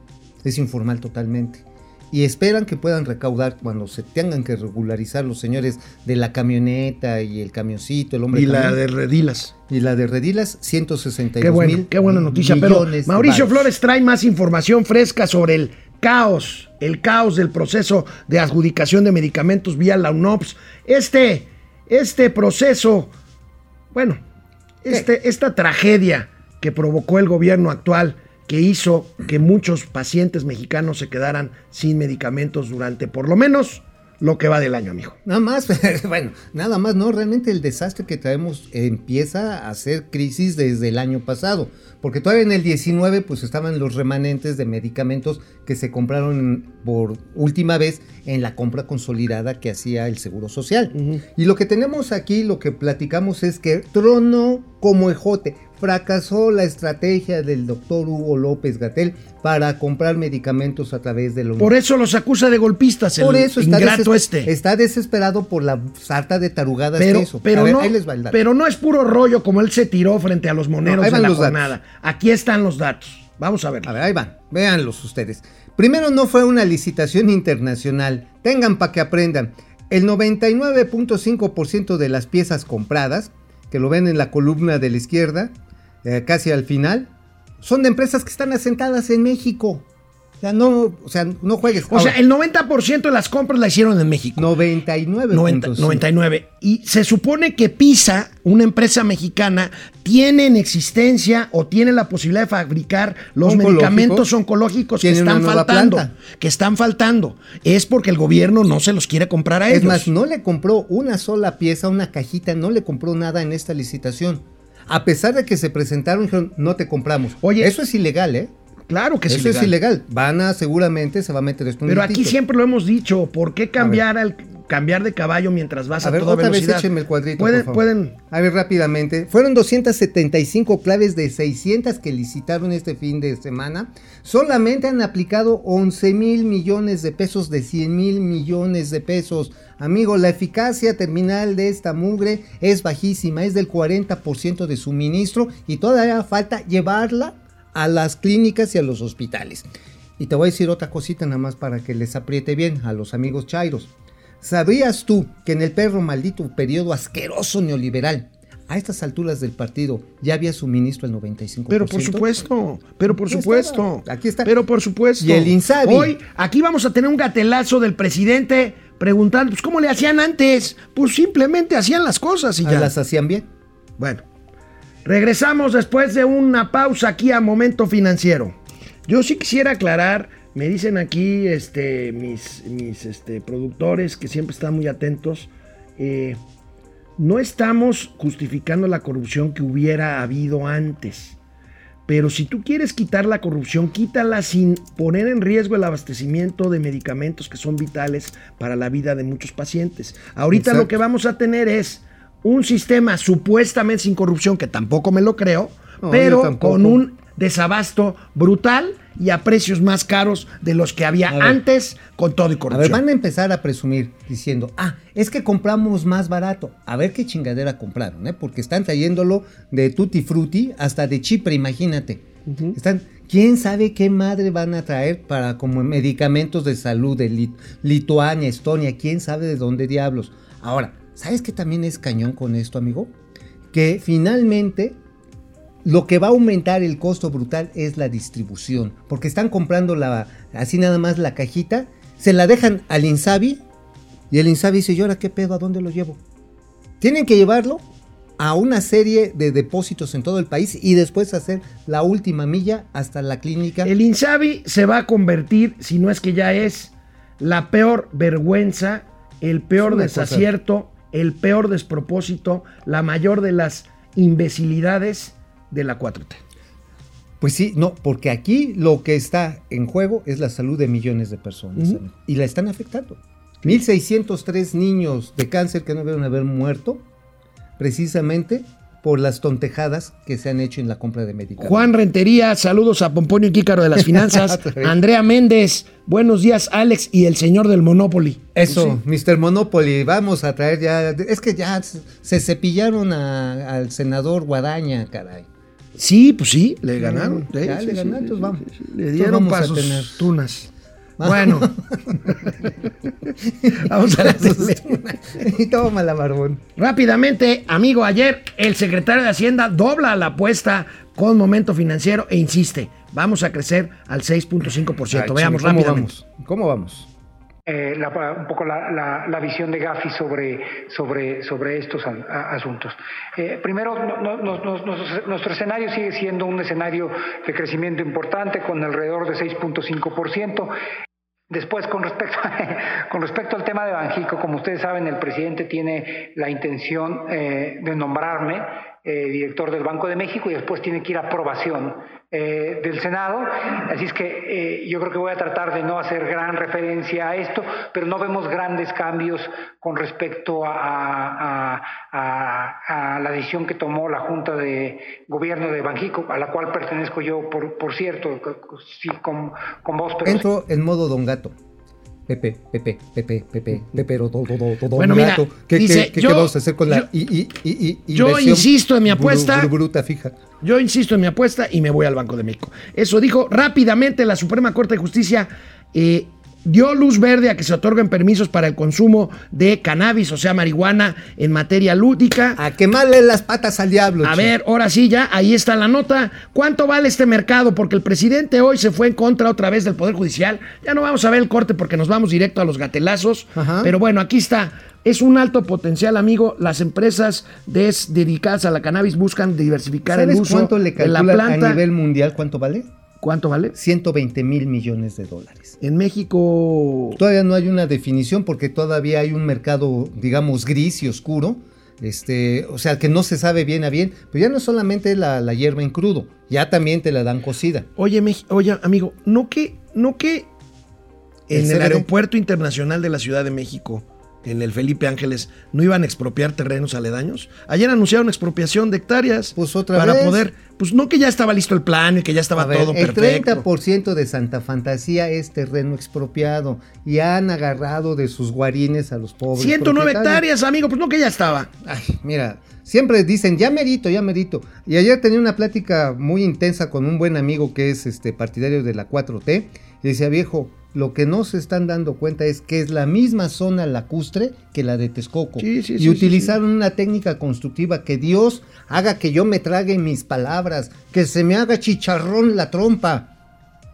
es informal totalmente. Y esperan que puedan recaudar cuando se tengan que regularizar los señores de la camioneta y el camioncito, el hombre y la de Redilas. Y la de Redilas, 162 Qué bueno, mil qué buena noticia. Pero Mauricio. Flores trae más información fresca sobre el caos, el caos del proceso de adjudicación de medicamentos vía la UNOPS. Este, este proceso, bueno, este, esta tragedia que provocó el gobierno actual, que hizo que muchos pacientes mexicanos se quedaran sin medicamentos durante por lo menos lo que va del año, amigo. Nada más, *laughs* bueno, nada más, no, realmente el desastre que traemos empieza a ser crisis desde el año pasado, porque todavía en el 19 pues estaban los remanentes de medicamentos que se compraron por última vez en la compra consolidada que hacía el Seguro Social. Y lo que tenemos aquí, lo que platicamos es que tronó como ejote, fracasó la estrategia del doctor Hugo López Gatel para comprar medicamentos a través de la Por eso los acusa de golpistas, el por eso está, ingrato este. está desesperado por la sarta de tarugadas Pero, que hizo. pero, A ver, no, ahí les va el dato. pero no es puro rollo como él se tiró frente a los moneros No, ahí van la los jornada. Aquí están los datos. Vamos a ver. A ver, ahí van. Véanlos ustedes. Primero no fue una licitación internacional. Tengan para que aprendan. El 99.5% de las piezas compradas, que lo ven en la columna de la izquierda, eh, casi al final, son de empresas que están asentadas en México. O sea, no, o sea, no juegues. O sea, el 90% de las compras la hicieron en México. 99. 90, 99. Y se supone que PISA, una empresa mexicana, tiene en existencia o tiene la posibilidad de fabricar los medicamentos oncológicos que están faltando. planta. Que están faltando. Es porque el gobierno no se los quiere comprar a Es ellos. más, no le compró una sola pieza, una cajita, no le compró nada en esta licitación. A pesar de que se presentaron, dijeron, no te compramos. Oye, eso es ilegal, ¿eh? Claro que es Eso ilegal. es ilegal. Van a, seguramente se va a meter esto en Pero aquí siempre lo hemos dicho. ¿Por qué cambiar al cambiar de caballo mientras vas a, A ver, toda otra velocidad? vez échenme el cuadrito, Pueden, por favor. pueden A ver, rápidamente. Fueron 275 claves de 600 que licitaron este fin de semana. Solamente han aplicado 11 mil millones de pesos de 100 mil millones de pesos. Amigo, la eficacia terminal de esta mugre es bajísima, es del 40% de suministro y todavía falta llevarla a las clínicas y a los hospitales. Y te voy a decir otra cosita nada más para que les apriete bien a los amigos chairos. ¿Sabías tú que en el perro maldito periodo asqueroso neoliberal, a estas alturas del partido, ya había suministro el 95%? Pero por supuesto, pero por Aquí supuesto. aquí está. Pero por supuesto. Y el Insabi. Hoy, aquí vamos a tener un gatelazo del presidente preguntando, pues, ¿cómo le hacían antes? Pues simplemente hacían las cosas y Ah, ya. las hacían bien. Bueno, regresamos después de una pausa aquí a Momento Financiero. Yo sí quisiera aclarar, me dicen aquí este, mis, mis este, productores que siempre están muy atentos, eh, no estamos justificando la corrupción que hubiera habido antes. Pero si tú quieres quitar la corrupción, quítala sin poner en riesgo el abastecimiento de medicamentos que son vitales para la vida de muchos pacientes. Ahorita lo que vamos a tener es un sistema supuestamente sin corrupción, que tampoco me lo creo, No, pero con un desabasto brutal y a precios más caros de los que había antes con todo y A ver, corrupción. van a empezar a presumir diciendo, ah, es que compramos más barato. A ver qué chingadera compraron, ¿eh? Porque están trayéndolo de Tutti Frutti hasta de Chipre, imagínate. Están, ¿quién sabe qué madre van a traer para como medicamentos de salud de Lit- Lituania, Estonia? ¿Quién sabe de dónde diablos? Ahora, ¿sabes qué también es cañón con esto, amigo? Que finalmente lo que va a aumentar el costo brutal es la distribución, porque están comprando la, así nada más la cajita, se la dejan al Insabi y el Insabi dice, ¿y ahora qué pedo? ¿A dónde lo llevo? Tienen que llevarlo a una serie de depósitos en todo el país y después hacer la última milla hasta la clínica. El Insabi se va a convertir, si no es que ya es, la peor vergüenza, el peor desacierto, el peor despropósito, la mayor de las imbecilidades de la 4T. Pues sí, no, porque aquí lo que está en juego es la salud de millones de personas y la están afectando. 1.603 niños de cáncer que no deben haber muerto precisamente por las tontejadas que se han hecho en la compra de medicamentos. Juan Rentería, saludos a Pomponio y Kícaro de las Finanzas. *laughs* Andrea Méndez, buenos días, Alex y el señor del Monopoly. Eso, Mr. Monopoly, vamos a traer ya. Es que ya se cepillaron a- al senador Guadaña, caray. Sí, pues sí, le ganaron. ya Sí, le sí, ganaron, sí, entonces sí, vamos. sí, sí. Le Entonces dieron vamos a pasos tener. tunas. Bueno, *laughs* vamos a la y toma la barbón. Rápidamente, amigo, ayer el secretario de Hacienda dobla la apuesta con momento financiero e insiste, vamos a crecer al 6.5%. Ay, Veamos ¿cómo rápidamente. vamos? ¿Cómo vamos? eh, la- un poco la, la- la visión de Gafi sobre, sobre, sobre estos a- a- asuntos. Eh, primero, no- no- no- no- nuestro, nuestro escenario sigue siendo un escenario de crecimiento importante con alrededor de 6.5%. Después, con respecto, *laughs* con respecto al tema de Banjico, como ustedes saben, el presidente tiene la intención eh, de nombrarme eh, director del Banco de México y después tiene que ir a aprobación eh, del Senado. Así es que eh, yo creo que voy a tratar de no hacer gran referencia a esto, pero no vemos grandes cambios con respecto a, la decisión que tomó la Junta de Gobierno de Banjico, a la cual pertenezco yo, por, por cierto, sí, con, con vos, pero Entro en modo don gato. Pepe, Pepe, Pepe, Pepe, Pepero, todo, todo, todo. Bueno, mira. ¿Qué, dice, qué- yo- qué vamos a hacer con la i- i- i- i- yo insisto en mi apuesta. bru- bruta fija? Yo insisto en mi apuesta y me voy al Banco de México. Eso dijo rápidamente la Suprema Corte de Justicia. eh, dio luz verde a que se otorguen permisos para el consumo de cannabis, o sea, marihuana, en materia lúdica. A quemarle las patas al diablo. A che. ver, ahora sí, ya, ahí está la nota. ¿Cuánto vale este mercado? Porque el presidente hoy se fue en contra otra vez del Poder Judicial. Ya no vamos a ver el corte porque nos vamos directo a los gatelazos. Ajá. Pero bueno, aquí está. Es un alto potencial, amigo. Las empresas des- dedicadas a la cannabis buscan diversificar el ¿Sabes uso cuánto le de la planta. a nivel mundial? ¿Cuánto vale? ¿Cuánto vale? 120 mil millones de dólares. En México. Todavía no hay una definición porque todavía hay un mercado, digamos, gris y oscuro. Este, o sea, que no se sabe bien a bien, pero ya no es solamente la, la hierba en crudo, ya también te la dan cocida. Oye, Meji- oye, amigo, no que, no que en ¿El aeropuerto internacional de la Ciudad de México, en el Felipe Ángeles, no iban a expropiar terrenos aledaños. Ayer anunciaron expropiación de hectáreas Pues otra para vez. poder, pues no que ya estaba listo el plan y que ya estaba A ver, todo el perfecto. 30% de Santa Fantasía es terreno expropiado y han agarrado de sus guarines a los pobres. 109 propietarios. hectáreas, amigo, pues no que ya estaba. Ay, mira, siempre dicen, ya merito, ya merito. Y ayer tenía una plática muy intensa con un buen amigo que es este partidario de la 4T. Y decía, viejo, lo que no se están dando cuenta es que es la misma zona lacustre que la de Texcoco. Sí, sí, y sí, utilizaron una técnica constructiva que Dios haga que yo me trague mis palabras, que se me haga chicharrón la trompa.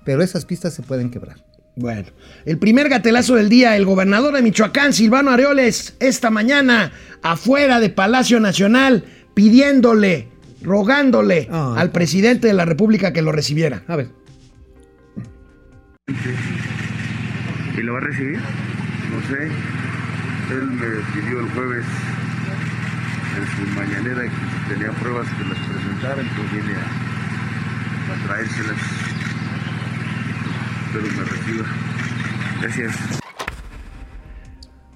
Pero esas pistas se pueden quebrar. Bueno, el primer gatelazo del día, el gobernador de Michoacán, Silvano Areoles, esta mañana, afuera de Palacio Nacional, pidiéndole, rogándole al presidente de la República que lo recibiera. A ver. ¿Y lo va a recibir? No sé. Él me pidió el jueves en su mañanera que si tenía pruebas que las presentara, entonces vine a, a traérselas. Espero me reciba. Gracias.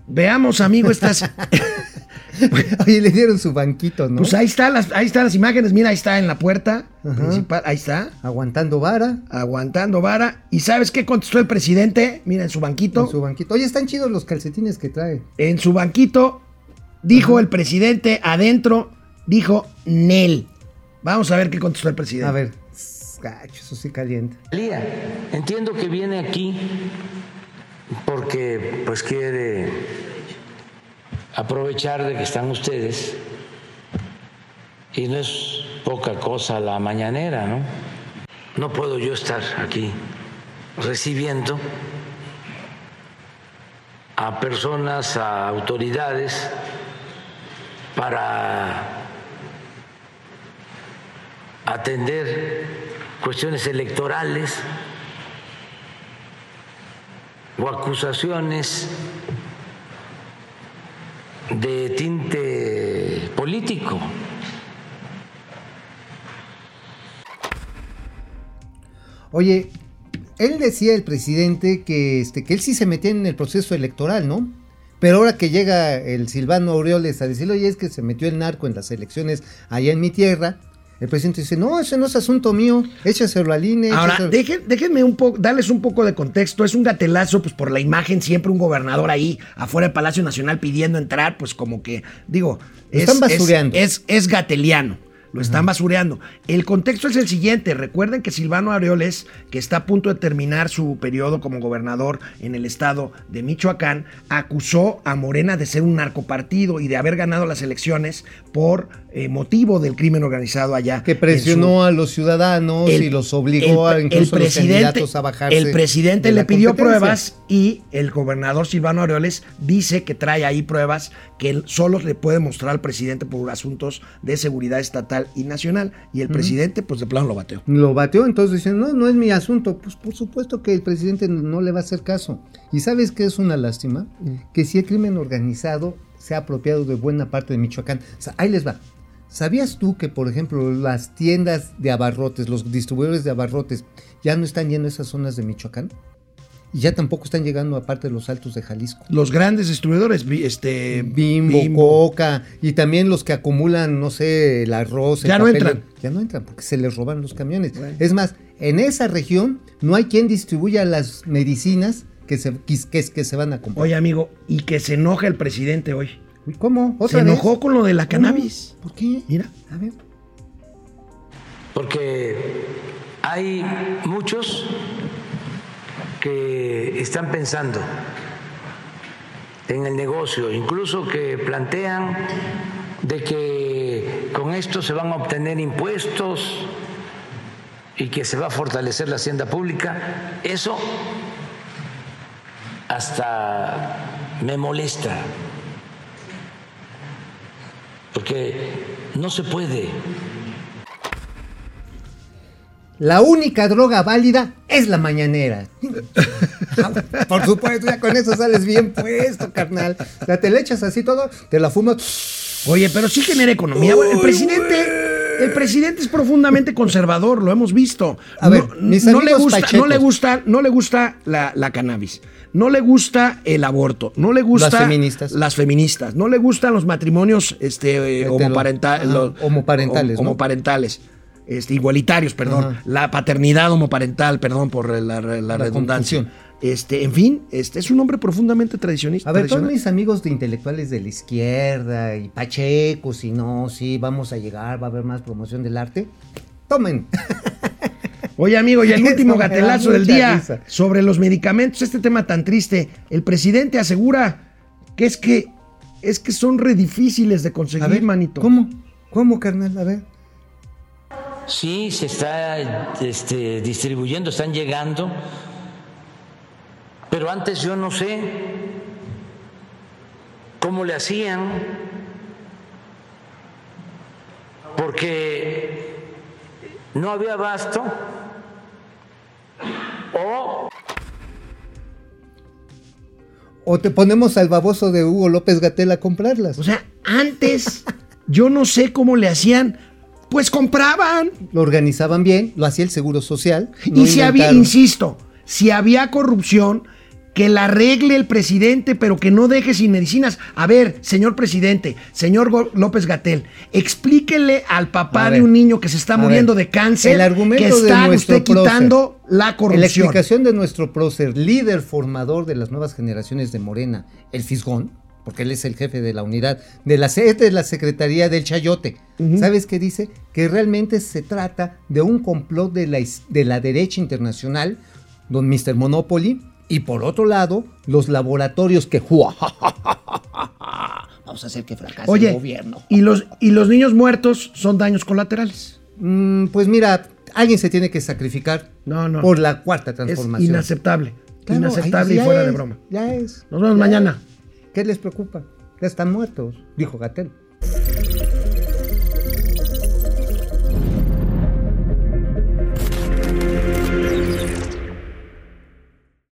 Veamos, amigo, estas. *laughs* *laughs* Oye, le dieron su banquito, ¿no? Pues ahí están las, ahí están las imágenes. Mira, ahí está en la puerta Ajá. principal. Ahí está, Aguantando vara. aguantando vara. ¿Y sabes qué contestó el presidente? Mira, en su banquito. En su banquito. Oye, están chidos los calcetines que trae. En su banquito, dijo el presidente adentro, dijo Nel. Vamos a ver qué contestó el presidente. A ver. Gacho, eso sí caliente. Lía, entiendo que viene aquí porque pues quiere aprovechar de que están ustedes y no es poca cosa la mañanera, ¿no? No puedo yo estar aquí recibiendo a personas, a autoridades para atender cuestiones electorales o acusaciones de tinte político. Oye, él decía el presidente que, este, que él sí se metía en el proceso electoral, ¿no? Pero ahora que llega el Silvano Aureoles a decirle, oye, es que se metió el narco en las elecciones allá en mi tierra, el presidente dice, no, ese no es asunto mío, échaselo al INE. Ahora, échaselo". déjenme un poco, darles un poco de contexto. Es un gatelazo, pues por la imagen, siempre un gobernador ahí afuera del Palacio Nacional pidiendo entrar, pues como que, digo, Lo es, están es- basureando. Es, es gateliano. Lo están basureando. El contexto es el siguiente. Recuerden que Silvano Aureoles, que está a punto de terminar su periodo como gobernador en el estado de Michoacán, acusó a Morena de ser un narcopartido y de haber ganado las elecciones por eh, motivo del crimen organizado allá. que su- presionó a los ciudadanos el- y los obligó el- a incluso el los candidatos a bajarse. El presidente de le pidió pruebas y el gobernador Silvano Aureoles dice que trae ahí pruebas que él solo le puede mostrar al presidente por asuntos de seguridad estatal y nacional. Y el presidente, pues de plano lo bateó. Lo bateó, entonces dicen, no, no es mi asunto. Pues por supuesto que el presidente no le va a hacer caso. ¿Y sabes qué es una lástima? Que si el crimen organizado se ha apropiado de buena parte de Michoacán. O sea, ahí les va. ¿Sabías tú que, por ejemplo, las tiendas de abarrotes, los distribuidores de abarrotes, ya no están yendo a esas zonas de Michoacán? Y ya tampoco están llegando a parte de los altos de Jalisco. Los grandes distribuidores, este Bimbo, Coca, y también los que acumulan, no sé, el arroz. el Ya no entran. Ya no entran porque se les roban los camiones. Es más, en esa región no hay quien distribuya las medicinas que se, que, que- que se van a comprar. Oye, amigo, y que se enoja el presidente hoy. ¿Cómo? Se enojó con lo de la ¿Cómo? cannabis. ¿Por qué? Mira. A ver. porque hay muchos que están pensando en el negocio, incluso que plantean de que con esto se van a obtener impuestos y que se va a fortalecer la hacienda pública. Eso hasta me molesta, porque no se puede. La única droga válida es la mañanera. *laughs* Por supuesto, ya con eso sales bien puesto, carnal. Ya te le echas así todo, te la fumas. Oye, pero sí genera economía. el presidente, el presidente es profundamente conservador, lo hemos visto. A ver, no, mis no le gusta, no le gusta, no le gusta la, la cannabis. No le gusta el aborto, no le gusta Las feministas. las feministas, no le gustan los matrimonios este, eh, homoparenta- ajá, los- homoparentales, hom- ¿no? homoparentales, este, igualitarios, perdón, Ajá. la paternidad homoparental, perdón por la, la redundancia. confusión. Este, en fin, este es un hombre profundamente tradicionista. A ver, todos mis amigos de intelectuales de la izquierda y pachecos y no, sí, vamos a llegar, va a haber más promoción del arte. Tomen. *laughs* Oye, amigo, y el *laughs* último gatelazo del día risa. sobre los medicamentos, este tema tan triste. El presidente asegura que es que es que son re difíciles de conseguir, ver, manito. ¿Cómo? ¿Cómo, carnal? A ver. Sí, se está este, distribuyendo, están llegando, pero antes yo no sé cómo le hacían, porque no había abasto o O te ponemos al baboso de Hugo López Gatel a comprarlas. O sea, antes yo no sé cómo le hacían, pues compraban. lo organizaban bien, lo hacía el Seguro Social. no y si había, insisto, si había corrupción, que la arregle el presidente, pero que no deje sin medicinas. A ver, señor presidente, señor López Gatel, explíquele al papá de un niño que se está muriendo ver, de cáncer el argumento que está usted quitando la En la corrupción. explicación de nuestro prócer, líder formador de las nuevas generaciones de Morena, el Fisgón, porque él es el jefe de la unidad, de la, de la Secretaría del Chayote. ¿Sabes qué dice? Que realmente se trata de un complot de la, de la derecha internacional, don Mr. Monopoly, y por otro lado, los laboratorios que... Vamos a hacer que fracase el gobierno. y los, y los niños muertos son daños colaterales. Mm, pues mira, alguien se tiene que sacrificar No, no. por la cuarta es transformación. inaceptable. Claro, inaceptable ahí y fuera de es, broma. Ya es. Nos vemos mañana. es. ¿Qué les preocupa? Están muertos, dijo Gatel.